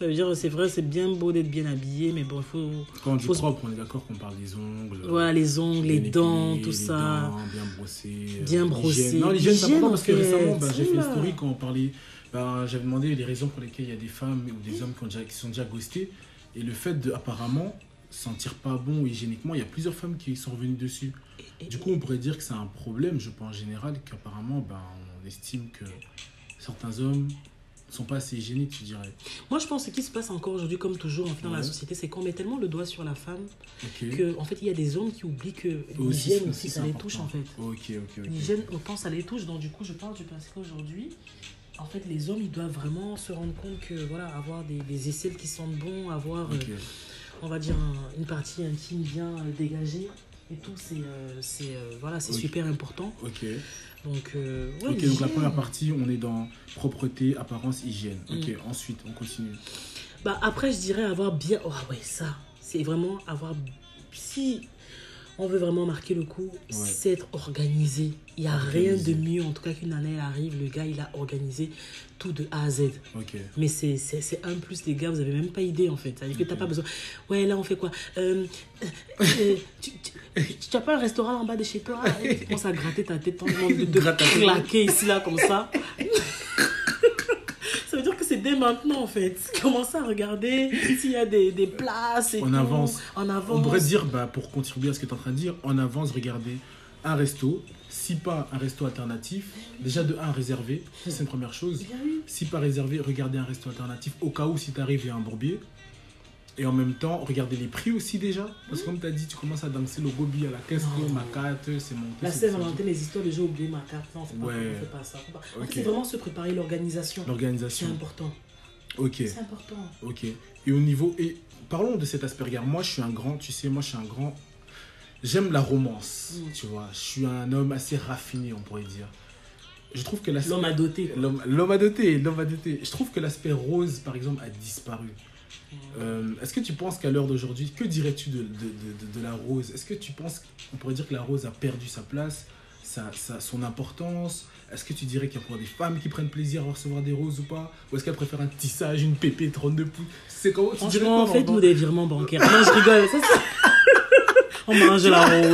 Ça veut dire, c'est vrai, c'est bien beau d'être bien habillé, mais bon, il faut. Quand on dit Faut propre, on est d'accord qu'on parle des ongles. Voilà, les ongles, les dents, tout les ça. dents, bien brossé. Bien brossé. Non, l'hygiène, c'est important parce que récemment, bah, j'ai fait une story quand on parlait. bah, J'avais demandé les raisons pour lesquelles il y a des femmes ou des hommes qui, ont déjà, qui sont déjà ghostés. Et le fait de, apparemment, sentir pas bon hygiéniquement, il y a plusieurs femmes qui sont revenues dessus. Du coup, on pourrait dire que c'est un problème, je pense en général, qu'apparemment, ben, on estime que certains hommes ne sont pas assez hygiéniques, tu dirais. Moi, je pense que ce qui se passe encore aujourd'hui, comme toujours en fait, dans la société, c'est qu'on met tellement le doigt sur la femme Ok. que, en fait, il y a des hommes qui oublient que l'hygiène aussi, ça les touche en fait. Ok, ok, ok. L'hygiène, autant ça les touche. Donc, du coup, je pense du principe qu'aujourd'hui, en fait, les hommes, ils doivent vraiment se rendre compte que, voilà, avoir des, des aisselles qui sentent bon, avoir, euh. On va dire, un- une partie intime bien euh, dégagée et tout, c'est, euh, euh, voilà, c'est Ok. super important. Ok. Donc, euh, ouais, Ok, donc la première partie, on est dans propreté, apparence, hygiène. Ok, Mm. ensuite, on continue. Bah, après, je dirais avoir bien. Oh, ouais, ça. C'est vraiment avoir. Si. on veut vraiment marquer le coup, c'est être organisé. Il n'y a rien de mieux, en tout cas, qu'une année elle arrive, le gars, il a organisé tout de A à Z. Mais c'est un plus, les gars, vous n'avez même pas idée, en fait. C'est-à-dire que tu n'as pas besoin. Ouais, là, on fait quoi? Euh, euh, Tu n'as pas un restaurant en bas de chez toi? Tu commences à gratter ta tête, en de, de claquer ici, là, comme ça. ça veut dire que c'est dès maintenant, en fait. Commence à regarder s'il y a des, des places. Et on avance. En avance. On pourrait dire, bah, pour contribuer à ce que tu es en train de dire, on avance, regardez un resto. Si pas un resto alternatif, déjà de un réservé, c'est une première chose. Si pas réservé, regardez un resto alternatif au cas où si tu arrives, il y a un bourbier. Et en même temps, regardez les prix aussi déjà. Parce que comme tu as dit, tu commences à danser le gobi à la caisse, ma carte, c'est mon La Saint-Valentin, les histoires, déjà oublié ma carte. Non, c'est ouais. pas, pas ça. C'est vraiment se préparer l'organisation. L'organisation. C'est important. Ok. C'est important. Ok. Et au niveau. Et parlons de cet Asperger. Moi, je suis un grand, tu sais, moi, je suis un grand. J'aime la romance, mm. tu vois. Je suis un homme assez raffiné, on pourrait dire. Je trouve que L'homme a doté. L'homme a doté, l'homme a doté. Je trouve que l'aspect rose, par exemple, a disparu. Euh, est-ce que tu penses qu'à l'heure d'aujourd'hui, que dirais-tu de, de, de, de, la rose? Est-ce que tu penses qu'on pourrait dire que la rose a perdu sa place, sa, sa, son importance? Est-ce que tu dirais qu'il y a encore des femmes qui prennent plaisir à recevoir des roses ou pas? Ou est-ce qu'elles préfèrent un tissage, une pépé 32 pouces C'est comment tu dirais quoi, en fait, ou des virements bancaires. non, je rigole. Ça, On mange la rose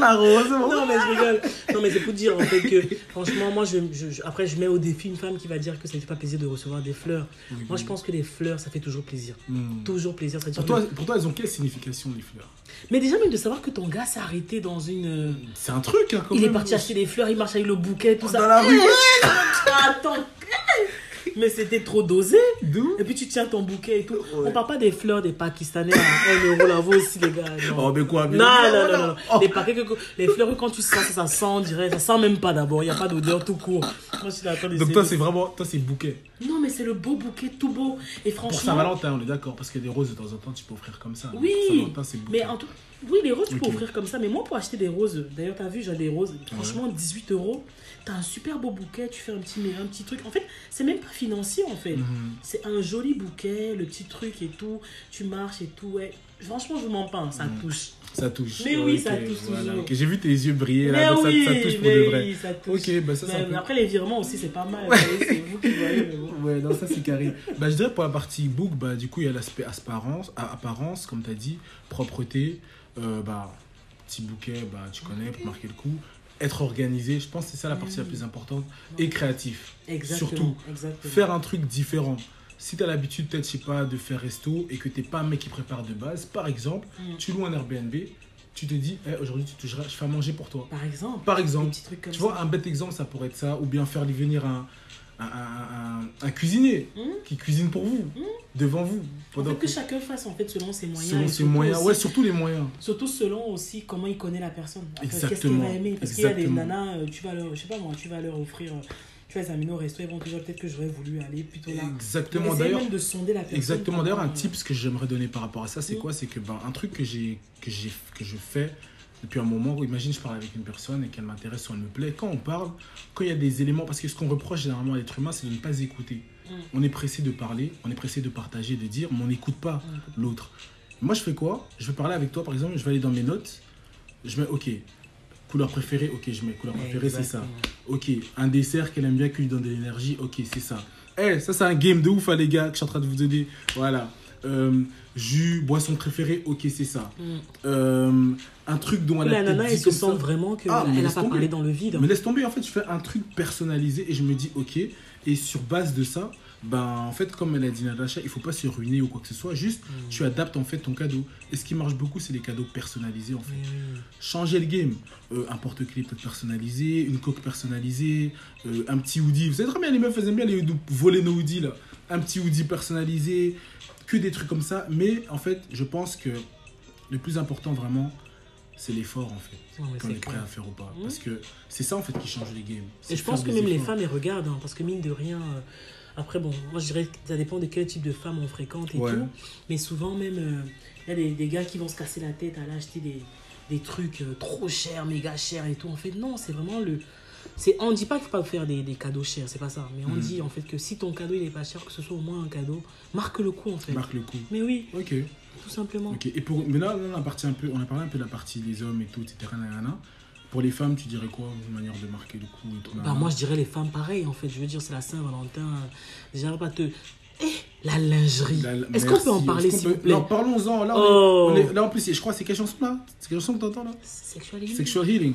la rose. Non, mais je rigole. Non, mais c'est pour dire en fait que, franchement, moi, je, après, je mets au défi une femme qui va dire que ça ne fait pas plaisir de recevoir des fleurs. moi, je pense que les fleurs, ça fait toujours plaisir. Hmm. Toujours plaisir. pour, toi, pour toi, elles ont quelle signification, les fleurs? Mais déjà, même de savoir que ton gars s'est arrêté dans une. C'est un truc, hein, Il est parti acheter des fleurs, il marche avec le bouquet, tout ça. Dans la rue. Attends, mais c'était trop dosé. Et puis tu tiens ton bouquet et tout. On parle pas des fleurs des Pakistanais à 1 euro là, vous aussi les gars. Non. Oh, mais quoi Non, non, non, non. Oh. Les, paquets, les fleurs, quand tu sens, ça, ça sent, on dirait, ça sent même pas d'abord. Il n'y a pas d'odeur tout court. Moi, je Donc toi, c'est vraiment, toi, c'est bouquet. Non, mais c'est le beau bouquet tout beau. Et franchement. Pour Saint-Valentin, on est d'accord, parce que des roses de temps en temps, tu peux offrir comme ça. Oui. Mais en tout oui, les roses, tu peux offrir comme ça. Mais moi, pour acheter des roses, d'ailleurs, tu as vu, j'ai des roses, franchement, 18 euros t'as un super beau bouquet, tu fais un petit, un petit truc. En fait, c'est même pas financier en fait. Mhm. C'est un joli bouquet, le petit truc et tout. Tu marches et tout. Ouais. Franchement, je vous mens pas, ça mhm. touche. Ça touche. Mais oui, ça touche toujours. J'ai vu tes yeux briller là, ça, touche pour de vrai. Oui, ça touche. Ok, bah ça, mais, Après, les virements aussi, c'est pas mal. c'est vous qui voyez. Ouais, non, ça c'est carré. bah, je dirais pour la partie book, bah, du coup, il y a l'aspect apparence, apparence, comme tu as dit, propreté. Euh, bah, petit bouquet, bah, tu connais, pour marquer le coup être organisé, je pense que c'est ça la partie la plus importante, et créatif. Surtout, faire un truc différent. Si tu as l'habitude, peut-être, je sais pas, de faire resto et que tu n'es pas un mec qui prépare de base, par exemple, mm. tu loues un Airbnb, tu te dis, eh, aujourd'hui, tu te, je fais à manger pour toi. Par exemple. Par exemple. tu vois, un bête exemple, ça pourrait être ça, ou bien faire venir un, un, cuisinier hmm? qui cuisine pour vous, hmm? devant vous. Pendant que, chacun fasse en fait selon ses moyens. Selon ses moyens, ouais, surtout les moyens. Surtout selon aussi comment il connaît la personne. Qu'est-ce qu'il va aimer? Parce qu'il y a des nanas, euh, tu vas leur, je sais pas moi, tu vas leur offrir. Euh, tu vas examiner au resto, ils vont te dire peut-être que j'aurais voulu aller plutôt là. Exactement. D'ailleurs, de sonder la personne. Exactement. D'ailleurs, un tip que j'aimerais donner par rapport à ça, c'est hmm? quoi? C'est que ben, un truc que j'ai que j'ai que je fais depuis un moment où, imagine, je parle avec une personne et qu'elle m'intéresse ou elle me plaît. Quand on parle, quand il y a des éléments, parce que ce qu'on reproche généralement à l'être humain, c'est de ne pas écouter. Mm. On est pressé de parler, on est pressé de partager, de dire, mais on n'écoute pas l'autre. Moi, je fais quoi? Je vais parler avec toi, par exemple, je vais aller dans mes notes, je mets OK. Couleur préférée, ok, je mets couleur préférée, c'est ça. Ok, un dessert qu'elle aime bien, qui lui donne de l'énergie, ok, c'est ça. Eh, ça c'est un game de ouf, hein, les gars, que je suis en train de vous donner. Voilà. Euh, jus, boisson préférée, ok, c'est ça. Mm. Euh, un truc dont elle a La nana, elle se sent vraiment qu'elle ah, n'a pas parlé dans le vide. Mais laisse tomber, en fait, je fais un truc personnalisé et je me dis, ok, et sur base de ça, ben, en fait, comme elle a dit Natacha, il faut pas se ruiner ou quoi que ce soit, juste mm. tu adaptes en fait ton cadeau. Et ce qui marche beaucoup, c'est les cadeaux personnalisés en fait. Changer le game, euh, un porte-clés peut-être personnalisé, une coque personnalisée, un petit hoodie. Vous savez très bien, les meufs faisaient bien les, voler nos hoodies là. Un petit hoodie personnalisé, que des trucs comme ça. Mais en fait, je pense que le plus important vraiment, c'est l'effort en fait. Qu'on est, prêt à faire ou pas. Mmh. Parce que c'est ça en fait qui change les games. Et je pense que même les femmes, elles regardent. Hein, parce que mine de rien. Euh, après, bon, moi je dirais que ça dépend de quel type de femme on fréquente et tout. Mais souvent, même, euh, il y a des, des, gars qui vont se casser la tête à aller acheter des, des trucs euh, trop chers, méga chers et tout. En fait, non, c'est vraiment le, c'est on dit pas qu'il faut pas faire des, des cadeaux chers c'est pas ça mais on hmm. dit en fait que si ton cadeau il est pas cher que ce soit au moins un cadeau marque le coup en fait marque le coup mais oui ok tout simplement. Ok, et pour, mais là, là, on a, parti un peu, on a parlé un peu de la partie des hommes et tout, etc. Pour les femmes, tu dirais quoi Une manière de marquer le coup et tout, Bah, moi, je dirais les femmes pareil, en fait. Je veux dire, c'est la Saint-Valentin. Déjà, pas te. La lingerie. Est-ce qu'on peut en parler, s'il vous plaît? Non, parlons-en. Là, on Oh. est- on est- là, en plus, je crois, c'est quelle chanson là? C'est quelle chanson que t'entends là? Sexual healing. Sexual Healing.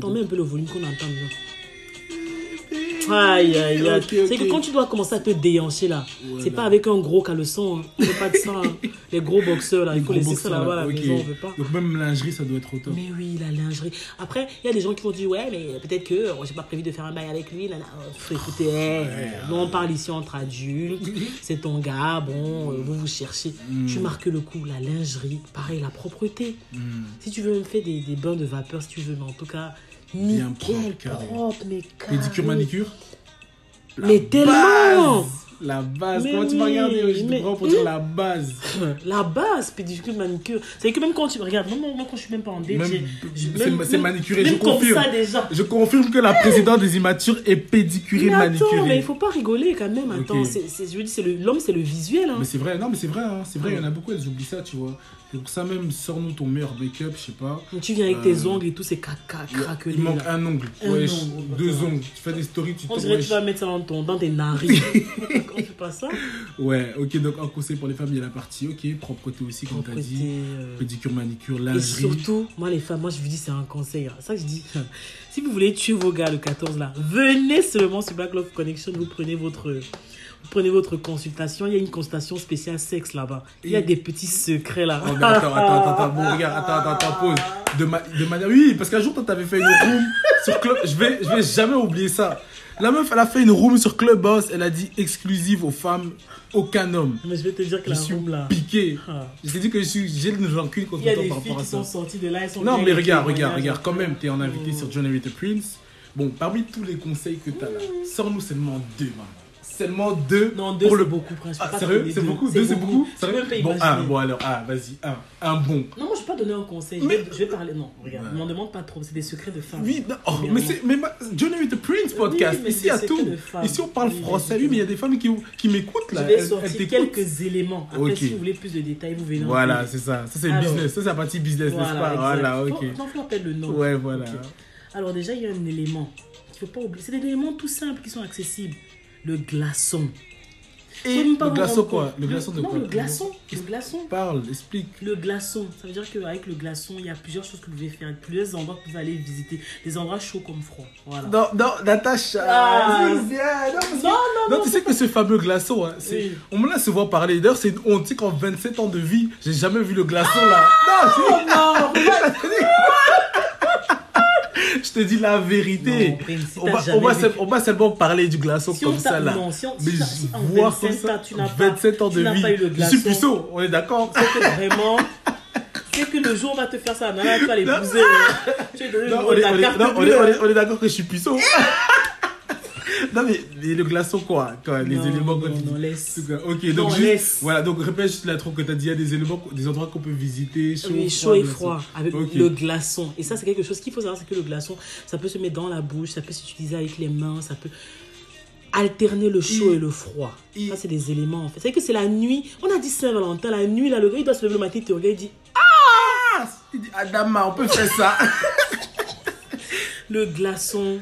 T'en mets un peu le volume qu'on entend bien. Aïe, aïe, aïe. C'est que quand tu dois commencer à te déhancher là, Voilà. c'est pas avec un gros caleçon. Hein. Pas de ça. hein. Les gros boxeurs là, il faut Gros laisser ça là-bas à la ok. maison, on veut pas. Donc même lingerie, ça doit être au top. Mais oui, la lingerie. Après, il y a des gens qui vont dire Ouais, mais peut-être que oh, j'ai pas prévu de faire un bail avec lui. Nana. Faut écouter, nous on parle ici entre adultes. C'est ton gars, bon, euh, vous vous cherchez. Mm. Tu marques le coup, la lingerie. Pareil, la propreté. Hmm. Si tu veux me faire des, des bains de vapeur, si tu veux, mais en tout cas, Bien nickel, propre, propre, carré. mais carré. Pédicure, manicure? Mais tellement base La base, Mais comment tu m'as oui, regardé Je mais- te prends pour dire la base. La base, pédicure, manicure. C'est que même quand tu regardes, même moi quand je suis même pas en date, c'est- manicuré, même je confirme. ça déjà. Je confirme que la présidente des immatures est pédicurée, Mais attends, manicurée. mais il faut pas rigoler quand même. Attends, je veux dire, l'homme, c'est le visuel. Hein. Mais c'est vrai, non, mais c'est vrai, hein, c'est vrai, il y en a beaucoup, elles oublient ça, tu vois. C'est pour ça même, sors-nous ton meilleur make-up, je sais pas. Donc, tu viens avec Euh, tes ongles et tout, c'est caca, craquelé. Il manque là. un ongle, Un ouais, ongle, deux ongles. Tu fais des stories, tu On dirait que tu vas mettre ça dans, ton, dans tes narines. Quand tu fais pas ça, Ouais, ok, donc un conseil pour les femmes, il y a la partie, ok, propreté aussi, comme tu as propreté, dit. euh, Pédicure, manicure, Et lingerie. surtout, moi les femmes, moi je vous dis c'est un conseil. Ça je dis, si vous voulez tuer vos gars le 14 là, venez seulement sur Black Love Connection, vous prenez votre, prenez votre consultation. Il y a une consultation spéciale sexe là-bas. Il y a des petits secrets là. Oh, mais attends, attends, attends, attends, bon, regarde, attends, attends, attends, pause. De, ma- de manière. Oui, parce qu'un jour, toi, t'avais fait une room sur Club. Je vais, je vais jamais oublier ça. La meuf, elle a fait une room sur Clubhouse, elle a dit exclusive aux femmes, aucun homme. Mais je vais te dire que Je la suis room là. piqué. Ah. Je t'ai dit que je suis, j'ai une rancune contre Il y a toi des par filles rapport à qui ça. sont sorties de là, elles sont Non, mais regarde, regarde, regarde, quand même, t'es en invité Oh. sur John the Prince. Bon, parmi tous les conseils que t'as là, sors-nous seulement deux, man. Seulement deux. Non, deux c'est le beaucoup. Je peux Ah, sérieux? C'est beaucoup? Deux, c'est beaucoup Je Bon, un, bon, alors, ah, vas-y, un. Un bon. Non, moi je vais pas donner un conseil. Je, Mais- vais, je vais parler. Non, regarde, Ouais. ne m'en demande pas trop. C'est des secrets de femmes. Oui, oh, mais c'est mais ma- Johnny with the Prince podcast. Oui, Ici, à tout. Ici, on parle Oui, français. oui, mais il y a des femmes qui, qui m'écoutent Je là. vais Elles, elles sortir quelques éléments. Après, si vous voulez plus de détails, vous venez en Voilà, c'est ça. Ça, c'est business. Ça, c'est la partie business, n'est-ce pas? Voilà, ok. Non, faut le nom. Ouais, voilà. Alors déjà, il y a un élément qu'il faut pas oublier. C'est des éléments tout simples qui sont accessibles. Le glaçon. Et le glaçon, quoi. Le glaçon de non, quoi le glaçon. Le glaçon. Parle, explique. Le glaçon, ça veut dire qu'avec le glaçon, il y a plusieurs choses que vous pouvez faire, plusieurs endroits que vous pouvez aller visiter, des endroits chauds comme froids. Voilà. Non, non, Natacha. Ah. c'est bien. Non, Non, non, Non, tu sais que ce fameux glaçon, hein, Oui. on me l'a souvent parlé. D'ailleurs, c'est une honte. Qu'en 27 ans de vie, j'ai jamais vu le glaçon là. Non, c'est- non, je te dis la vérité. Non, Prince, si on, va, jamais on, va, vu- se- on va seulement parler du glaçon Si comme ça là. non, si on- Mais si t'as- je si en vois 27 comme ça, ans, tu n'as pas- 27 ans tu de n'as vie. pas eu le je suis glaçon. puceau, on est d'accord vraiment, c'est que le jour on va te faire ça, nana, tu vas l'épouser. Tu vas donner le numéro de ta carte non, est- on est d'accord que je suis puceau. Non, mais le glaçon, quoi, quoi Les Non, éléments que non, non, laisse. Ok, donc juste, laisse. voilà, donc répète juste l'intro que tu as dit, il y a des éléments, des endroits qu'on peut visiter, chaud, Oui, froid, chaud et froid, avec le glaçon. Et ça, c'est quelque chose qu'il faut savoir, c'est que le glaçon, ça peut se mettre dans la bouche, ça peut s'utiliser avec les mains, ça peut alterner le chaud Et- et le froid. et- Ça, c'est des éléments, en fait. C'est que c'est la nuit. On a dit Saint-Valentin, la nuit, là, le gars, il doit se lever le matin, il te regarde, il dit Ah, il dit, Adama, on peut faire ça. le glaçon.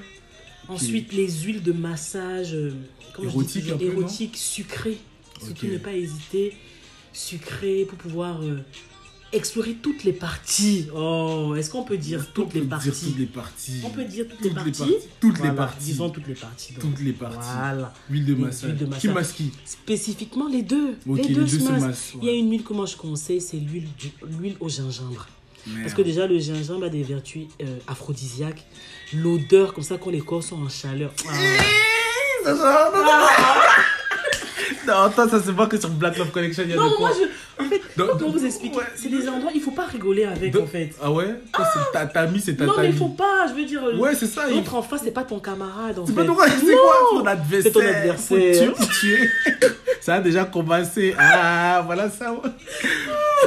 Ensuite, les huiles de massage, euh, comment je dis Érotique toujours, un peu, non érotique, sucrées. Surtout Ok. ne pas hésiter, sucré pour pouvoir euh, explorer toutes les parties. Oh, est-ce qu'on peut dire toutes les parties toutes les parties. On peut dire toutes, Toutes les parties. Toutes les parties. Disons toutes les parties. Toutes les parties. Voilà. Huile de massage. Qui masse qui Spécifiquement les deux. Les deux, se massent. Il y a une huile que moi je conseille, c'est l'huile au gingembre. Parce que déjà, le gingembre a des vertus euh, aphrodisiaques. L'odeur, comme ça, quand les corps sont en chaleur. Ah. Non, non, non. Non, attends, ça se voit que sur Black Love Collection, il y a Non, de moi, quoi. je... en fait, Donc- comment vous expliquer ouais. C'est des endroits, il faut pas rigoler avec, Donc- en fait. Ah ouais Toi, c'est ta tatami, c'est ta Non, mais il tatami. faut pas, je veux dire. Ouais, c'est ça. il- L'autre en face, c'est pas ton camarade, en C'est pas ton c'est Non quoi ton adversaire C'est ton adversaire. Tuer, faut tuer. Ça a déjà commencé. Ah, voilà ça.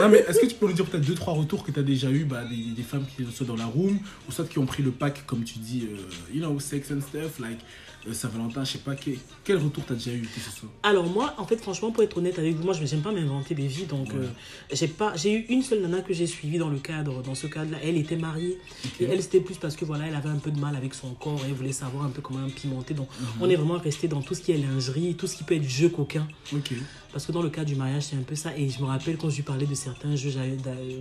Non, mais est-ce que tu peux nous dire peut-être deux, trois retours que tu as déjà eu bah, des, des femmes qui sont dans la room ou soit qui ont pris le pack, comme tu dis, euh, you know, sex and stuff, like euh, Saint-Valentin, je sais pas, quel, quel retour t'as déjà eu que ce soit Alors moi, en fait, franchement, pour être honnête avec vous, moi, je n'aime pas m'inventer des vies, donc Ouais. euh, j'ai pas, j'ai eu une seule nana que j'ai suivie dans le cadre, dans ce cadre-là. Elle était mariée et elle c'était plus parce que voilà, elle avait un peu de mal avec son corps, et elle voulait savoir un peu comment pimenter. Donc, Mhm. on est vraiment resté dans tout ce qui est lingerie, tout ce qui peut être jeu coquin. Ok. Parce que dans le cas du mariage, c'est un peu ça. Et je me rappelle quand je lui parlais de certains jeux, j'avais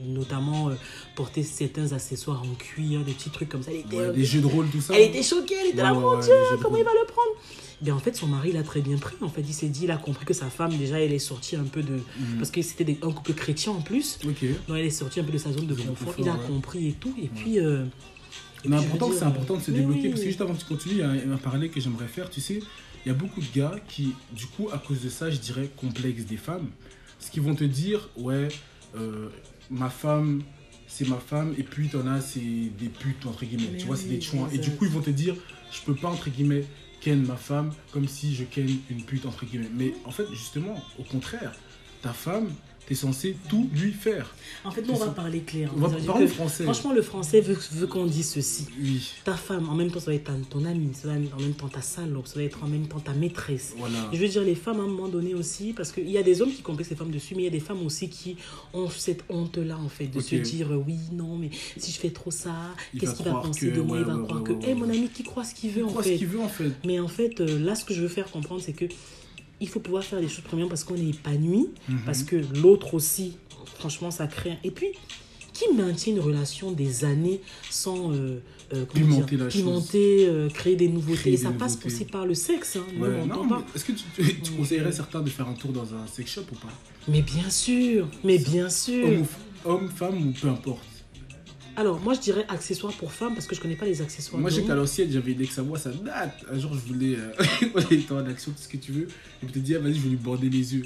notamment euh, porter certains accessoires en cuir, des petits trucs comme ça. Elle était, Ouais, euh, des jeux de rôle, tout ça elle était choquée, elle était là, mon Dieu, comment il va le prendre? Bien, en fait, son mari l'a très bien pris. En fait, il s'est dit, il a compris que sa femme, déjà, elle est sortie un peu de. Mhm. Parce que c'était un couple chrétien en plus. Ok. Donc, elle est sortie un peu de sa zone de confort. Il a ouais. compris et tout. Et puis. euh, et Mais puis, important, c'est important de se débloquer oui. parce que juste avant que tu continues, il y a un parallèle que j'aimerais faire. Tu sais, il y a beaucoup de gars qui, du coup, à cause de ça, je dirais, complexes des femmes. Parce qu'ils vont te dire, ouais, euh, ma femme, c'est ma femme, et puis t'en as, c'est des putes, entre guillemets. Mais tu vois, c'est des chouins. Et du coup, ils vont te dire, je peux pas, entre guillemets, ken ma femme comme si je ken une pute, entre guillemets. Mais en fait, justement, au contraire, ta femme, t'es censé tout lui faire. En fait, nous, on va parler clair. On va parler français. Franchement, le français veut, veut qu'on dise ceci. Oui, Ta femme, en même temps, ça va être ton amie, ça va être en même temps ta salope, ça va être en même temps ta maîtresse. voilà. Je veux dire, les femmes, à un moment donné aussi, parce qu'il y a des hommes qui complexent les femmes dessus, mais il y a des femmes aussi qui ont cette honte-là, en fait, de se dire, oui, non, mais si je fais trop ça, qu'est-ce qu'il va penser que- de moi? Il va ouais, croire ouais, que, hé, ouais. mon ami, qui croit ce qu'il veut, en fait? qu'il veut, en fait? Mais en fait, euh, là, ce que je veux faire comprendre, c'est que il faut pouvoir faire les choses premièrement parce qu'on est épanoui, Mhm. parce que l'autre aussi, franchement, ça crée. un- Et puis, qui maintient une relation des années sans euh, euh, Pimenter dire, la chose. pimenter, euh, créer des nouveautés? Créer Et des ça passe aussi par le sexe. Hein, Ouais, non, pas. est-ce que tu, conseillerais certains de faire un tour dans un sex shop ou pas? Mais bien sûr, mais bien sûr. homme, femme ou peu importe? Alors, moi, je dirais accessoires pour femmes parce que je connais pas les accessoires. Moi, j'ai d'hommes. qu'à l'ancienne, j'avais une ex à moi, ça date. Un jour, je voulais. Euh, on était en action, tout ce que tu veux. Et je te dis, ah, vas-y, je vais lui border les yeux.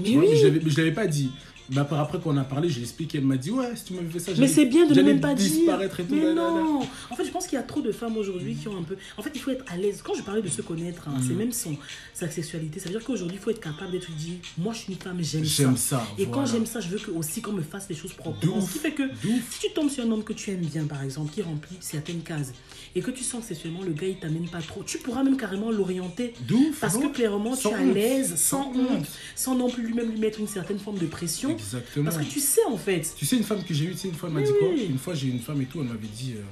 Mais oui. je mais je l'avais pas dit. Mais après, après qu'on a parlé, je l'ai expliqué. Elle m'a dit, ouais, si tu m'avais fait ça, Mais c'est bien de ne même pas dire. disparaître et tout. Mais là, là, là. non. En fait, je pense qu'il y a trop de femmes aujourd'hui qui ont un peu. En fait, il faut être à l'aise. Quand je parlais de se connaître, hein, Mm. c'est même son sa sexualité. Ça veut dire qu'aujourd'hui, il faut être capable d'être dit. Moi, je suis une femme, j'aime ça. J'aime ça. Et quand j'aime ça, je veux que aussi qu'on me fasse les choses proprement. Ce qui fait que si tu tombes sur un homme que tu aimes bien, par exemple, qui remplit certaines cases, et que tu sens que sexuellement le gars il t'amène pas trop, tu pourras même carrément l'orienter. Parce que clairement, tu es à l'aise, sans honte, honte. sans non plus lui-même lui mettre une certaine forme de pression. Exactement. Parce que tu sais en fait. Tu sais, une femme que j'ai eue, tu sais, une fois, elle m'a Oui, dit quoi. Une fois, j'ai eu une femme et tout, elle m'avait dit, euh,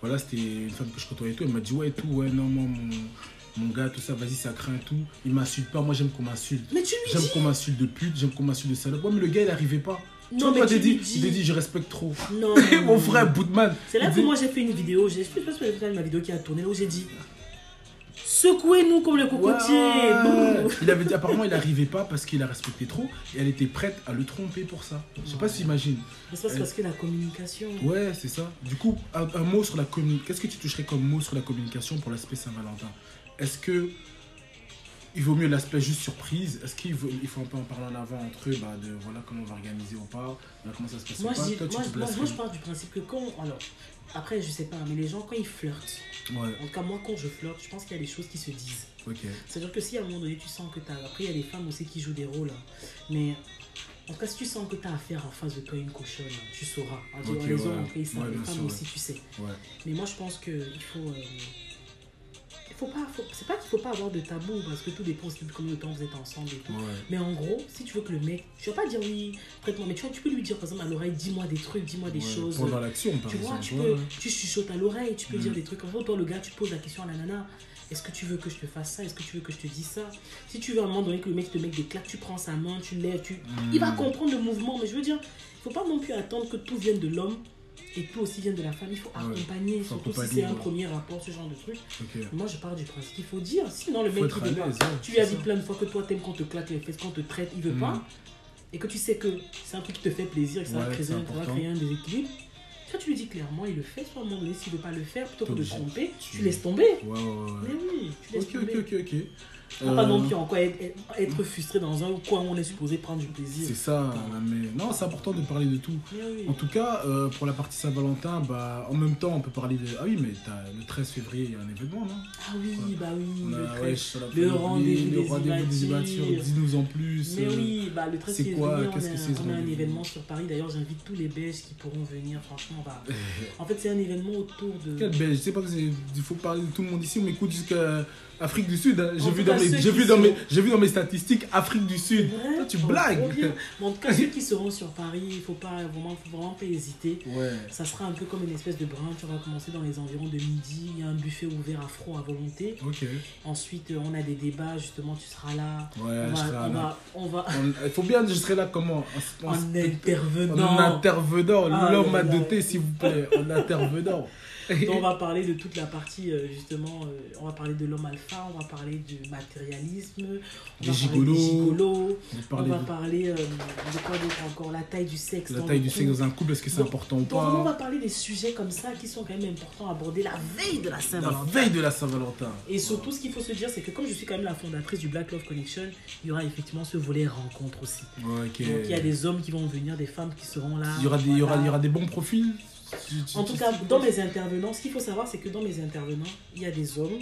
voilà, c'était une femme que je côtoyais et tout, elle m'a dit, ouais, tout, ouais, non, moi, mon, mon gars, tout ça, vas-y, ça craint et tout. Il m'insulte pas, moi, j'aime qu'on m'insulte. Mais tu lui J'aime qu'on m'insulte de pute, j'aime qu'on m'insulte de salope. Ouais, mais le gars, il arrivait pas. Tu Non, vois, mais toi, tu t'es dit, je respecte trop. Non. Mon frère, Bootman. C'est là que moi j'ai fait une vidéo, j'ai- je sais pas si vous avez ma vidéo qui a tourné là où j'ai dit Secouez-nous comme Ouais. Bouh. Il avait dit, apparemment, il arrivait pas parce qu'il a respecté trop et elle était prête à le tromper pour ça. Je sais pas si ça, c'est parce que la communication. Ouais, c'est ça. Du coup, un, un mot sur la communication. Qu'est-ce que tu toucherais comme mot sur la communication pour l'aspect Saint-Valentin? Est-ce que il vaut mieux l'aspect juste surprise Est-ce qu'il faut, il faut un peu en parler en avant entre eux bah, de voilà comment on va organiser ou pas voilà, Comment ça se passe Moi ou je, pas dis- Toi, tu moi, te je- moi, places moi, je pars du principe que quand. Alors, après, je sais pas, mais les gens, quand ils flirtent, Ouais, en tout cas, moi, quand je flirte, je pense qu'il y a des choses qui se disent. C'est-à-dire que si à un moment donné, tu sens que tu as. Après, il y a des femmes aussi qui jouent des rôles. hein. Mais. En tout cas, si tu sens que tu as affaire en face de toi une cochonne, hein, tu sauras. Ah, tu Ok, vois, les ouais. hommes, après, ils savent, Ouais, les bien femmes sûr, aussi, tu sais. Mais moi, je pense qu'il faut. euh, faut pas. faut- c'est pas qu'il faut pas avoir de tabou, parce que tout dépend aussi de combien de temps vous êtes ensemble et tout. Ouais. Mais en gros, si tu veux que le mec. Je vais pas dire oui, traite-moi, mais tu vois, tu peux lui dire par exemple à l'oreille, dis-moi des trucs, dis-moi des Ouais, choses. Pendant l'action, par Tu vois, tu ouais. tu chuchotes à l'oreille, tu peux dire des trucs comme ça. Toi, le gars, tu poses la question à la nana. Est-ce que tu veux que je te fasse ça? Est-ce que tu veux que je te dise ça? Si tu veux à un moment donné que le mec te mette des claques, tu prends sa main, tu lèves, tu... Il va comprendre le mouvement. Mais je veux dire, il faut pas non plus attendre que tout vienne de l'homme et tout aussi vienne de la femme. Il faut Ouais. accompagner, surtout si c'est un premier rapport, ce genre de truc. Moi, je pars du principe qu'il faut dire. Sinon, le Faut mec, il pas. Tu lui as dit plein de fois que toi, t'aimes qu'on te claque les fesses, qu'on te traite, il veut Mhm. pas. Et que tu sais que c'est un truc qui te fait plaisir, que ça, va, créer, un- ça va important. créer un déséquilibre. Soit tu lui dis clairement, il le fait, soit à un moment donné, s'il veut pas le faire, plutôt que de tromper, Tu- laisses tomber. Ouais, ouais, ouais. Mais oui, tu laisses tomber. ok, ok, ok. Pas Euh, non plus encore être, être frustré dans un coin où on est supposé prendre du plaisir. C'est ça, mais non, c'est important de parler de tout. Oui. En tout cas, euh, pour la partie Saint-Valentin, bah, en même temps, on peut parler de. Ah oui, mais t'as le 13 février, il y a un événement, non? Ah oui, bah oui. Le ouais, le rendez-vous le des rendez-vous des immatures. immatures. Dis-nous en plus. Mais euh, oui, bah, le 13 c'est février, quoi on, a, que c'est, ce on a un événement sur Paris. D'ailleurs, j'invite tous les Belges qui pourront venir. Franchement, va... en fait, c'est un événement autour de. Quel belge, je sais pas il faut parler de tout le monde ici, on m'écoute jusqu'à Afrique du Sud. hein. J'ai vu, dans mes- vu, dans sont- mes- j'ai vu dans mes statistiques Afrique du Sud. Toi, tu blagues. Mais en tout cas, ceux qui seront sur Paris, il faut pas vraiment, faut vraiment pas hésiter. Ouais. Ça sera un peu comme une espèce de brunch. On va commencer dans les environs de midi. Il y a un buffet ouvert afro à volonté. Ok. Ensuite, euh, on a des débats. Justement, tu seras là. Ouais, on, je serai va, on, là. va, on va On- Il faut bien, je serai là comment? En- en- en intervenant. En intervenant, Ah, l'homme à là. doter, s'il vous plaît, en intervenant. Donc, on va parler de toute la partie, euh, justement, euh, on va parler de l'homme alpha, on va parler du matérialisme, on Des va gigolos. parler des gigolos, On va de parler euh, de quoi d'autre encore, la taille du sexe. la taille le du sexe dans un couple, est-ce que c'est important ou Donc, vraiment, on va pas parler des sujets comme ça qui sont quand même importants à aborder la veille de la La Saint-Valentin. veille de la Saint-Valentin. Et surtout, ce qu'il faut se dire, c'est que comme je suis quand même la fondatrice du Black Love Connection, il y aura effectivement ce volet rencontre aussi. Donc, il y a des hommes qui vont venir, des femmes qui seront là. Il y aura des, il y aura, il y aura des bons profils En tout cas, dans mes intervenants, ce qu'il faut savoir, c'est que dans mes intervenants, il y a des hommes,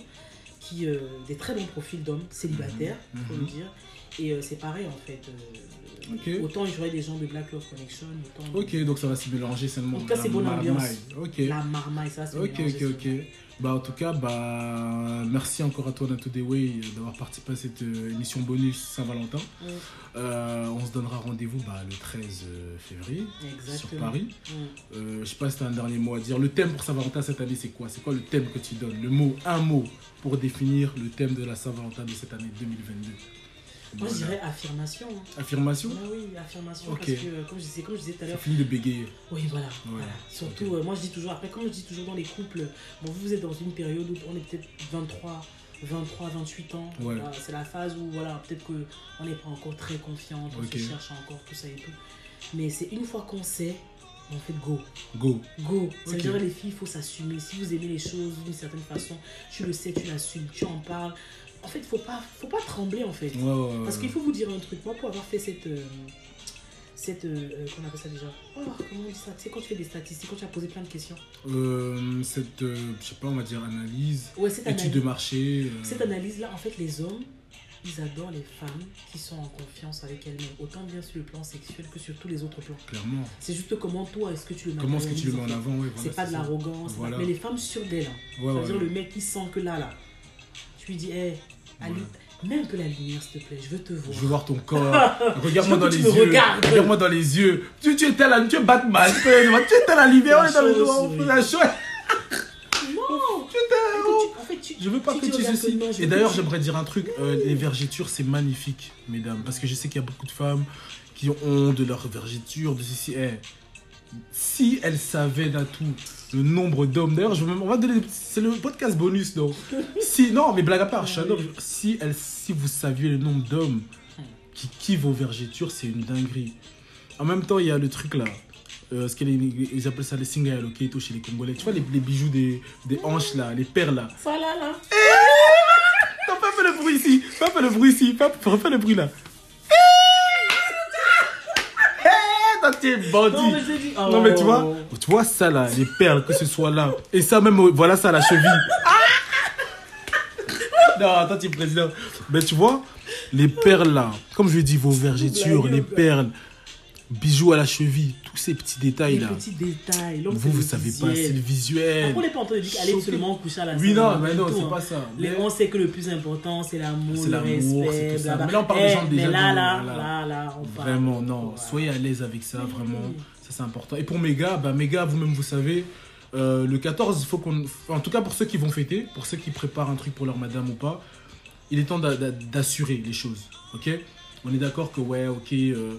qui, euh, des très bons profils d'hommes célibataires, il faut Mhm. le dire. Et euh, c'est pareil en fait. euh. Autant il y aurait des gens de Black Love Connection, autant Ok, donc ça va se mélanger seulement. En tout cas, c'est bonne marmaille. ambiance. La marmaille, ça c'est Ok, ok, ok. Bah, en tout cas, bah, merci encore à toi, Nato Dewey, d'avoir participé à cette euh, émission bonus Saint-Valentin. Mm. Euh, on se donnera rendez-vous bah, le 13 février sur. Paris. Mm. Euh, je sais pas si tu as un dernier mot à dire. Le thème pour Saint-Valentin cette année, c'est quoi? C'est quoi le thème que tu donnes? Le mot, un mot pour définir le thème de la Saint-Valentin de cette année 2022. Moi je dirais affirmation. hein. Affirmation Ah oui, affirmation. Parce que comme je disais, comme je disais tout à l'heure, fini de bégayer. Oui, voilà. voilà. Surtout, euh, moi je dis toujours, après, comme je dis toujours dans les couples, bon, vous, êtes dans une période où on est peut-être 23, 23, 28 ans. Ouais. Voilà, c'est la phase où, voilà, peut-être qu'on n'est pas encore très confiante, on se cherche encore, tout ça et tout. Mais c'est une fois qu'on sait, on fait go. Go. Go. Ça veut dire, les filles, il faut s'assumer. Si vous aimez les choses d'une certaine façon, tu le sais, tu l'assumes, tu en parles. En fait, il faut pas, faut pas trembler, en fait. Ouais, ouais, ouais. Parce qu'il faut vous dire un truc. Moi, pour avoir fait cette. euh, cette. euh, euh, qu'on appelle ça déjà Oh, comment on dit ça? Tu sais, quand tu fais des statistiques, quand tu as posé plein de questions. Euh, cette, je sais pas, on va dire analyse, Ouais, cette étude analyse. de marché. Cette analyse-là, en fait, les hommes, ils adorent les femmes qui sont en confiance avec elles-mêmes. Autant bien sur le plan sexuel que sur tous les autres plans. Clairement. C'est juste comment toi, est-ce que tu le mets Comment est-ce que tu le mets en avant? Ouais, voilà, C'est pas de l'arrogance. Voilà. Mais les femmes sûres d'elles. hein. Ouais, ouais, le mec qui sent que là, là, lui dis, hé, allume- mets un peu la lumière, s'il te plaît, je veux te voir. Je veux voir ton corps. Regarde-moi dans que les yeux. Regarde-moi dans les yeux. Tu, tu étais là, tu es Batman. Tu étais la lumière, on est dans le chose, noir, on oui. fait la chouette. Non Tu étais. oh. En fait, tu- Je veux pas si que tu ceci. Et d'ailleurs, que j'aimerais dire un truc. euh, les vergitures, c'est magnifique, mesdames. Parce que je sais qu'il y a beaucoup de femmes qui ont de leur vergiture, de ceci. Eh, si elles savaient Natou le nombre d'hommes, d'ailleurs, je on va donner, c'est le podcast bonus, donc. si, non, mais blague à part, homme. Si, elles, si vous saviez le nombre d'hommes qui kiffent vos vergitures, c'est une dinguerie. En même temps, il y a le truc là. Euh, ce qu'ils ils appellent ça les singa locato chez les Congolais. Tu vois les, les bijoux des, des hanches là, les perles là. Ça là, là. Non, pas faire le bruit ici. Pas faire le bruit ici. Pas pas faire le bruit là. Bandit. Non, mais dit. oh. Non, mais tu vois, tu vois ça là, les perles, que ce soit là. Et ça même, euh, voilà ça, la cheville. Non, attends, tu es président. Mais tu vois, les perles là, comme je lui ai dit, vos vergitures, blague, les perles, bijoux à la cheville, tous ces petits détails Les là. petits détails. Vous, vous savez pas, c'est le visuel. Après, on n'est pas en train de dire allez Choqué. absolument coucher à la Oui, non, mais non, c'est hein. pas ça. On sait que le plus important, c'est l'amour, C'est le l'amour, c'est respect. tout ça. Mais là, on parle des Eh, gens déjà là, de- là, là, là, on parle. Vraiment, non. Voilà. Soyez à l'aise avec ça, Oui. vraiment. Ça, c'est important. Et pour mes gars, bah, mes gars, vous-même, vous savez, euh, le 14, il faut qu'on. En tout cas, pour ceux qui vont fêter, pour ceux qui préparent un truc pour leur madame ou pas, il est temps d'a- d'a- d'assurer les choses. Ok? On est d'accord que, ouais, ok. euh,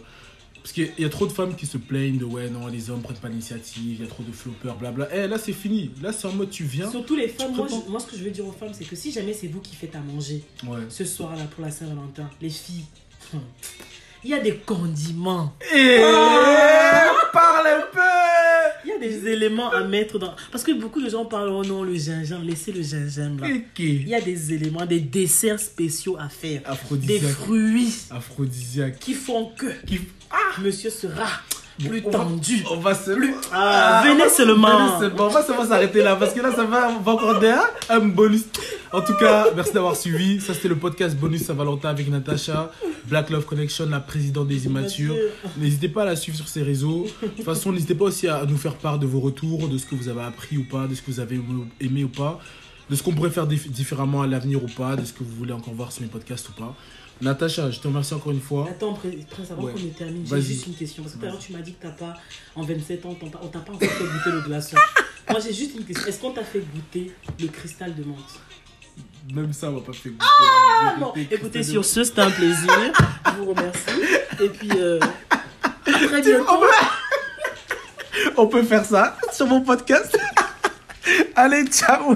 parce qu'il y a- trop de femmes qui se plaignent de, ouais, non, les hommes prennent pas l'initiative, il y a trop de floppers, blabla. Eh, là, c'est fini. Là, c'est en mode, tu viens. Surtout les femmes, moi, je- moi, ce que je veux dire aux femmes, c'est que si jamais c'est vous qui faites à manger Ouais. ce soir-là pour la Saint-Valentin, les filles, il y a des condiments. Et Ah parle un peu Il y a des éléments à mettre dans. Parce que beaucoup de gens parlent, oh non, le gingembre, laissez le gingembre là. Il y a des éléments, des desserts spéciaux à faire. Des fruits Aphrodisiaque. qui font que Qui- monsieur sera plus on va- tendu. On va se. Ah, on venez va- seulement. venez seulement. On va seulement s'arrêter là parce que là, ça va, on va encore dire un bonus. En tout cas, merci d'avoir suivi. Ça, c'était le podcast Bonus Saint-Valentin avec Natacha, Black Love Connection, la présidente des immatures. N'hésitez pas à la suivre sur ses réseaux. De toute façon, n'hésitez pas aussi à nous faire part de vos retours, de ce que vous avez appris ou pas, de ce que vous avez aimé ou pas, de ce qu'on pourrait faire dif- différemment à l'avenir ou pas, de ce que vous voulez encore voir sur mes podcasts ou pas. Natacha, je te remercie encore une fois. Attends, Prince, avant Ouais. qu'on ne termine, j'ai juste une question. Parce que tout à l'heure, tu m'as dit que t'as pas, en 27 ans, on t'a pas encore fait goûter le glaçon. Moi, j'ai juste une question. Est-ce qu'on t'a fait goûter le cristal de menthe? Même ça, on va pas faire. Ah non Écoutez, sur ce, c'était un plaisir. Je vous remercie. Et puis, euh, à très bientôt. On peut faire ça sur mon podcast. Allez, ciao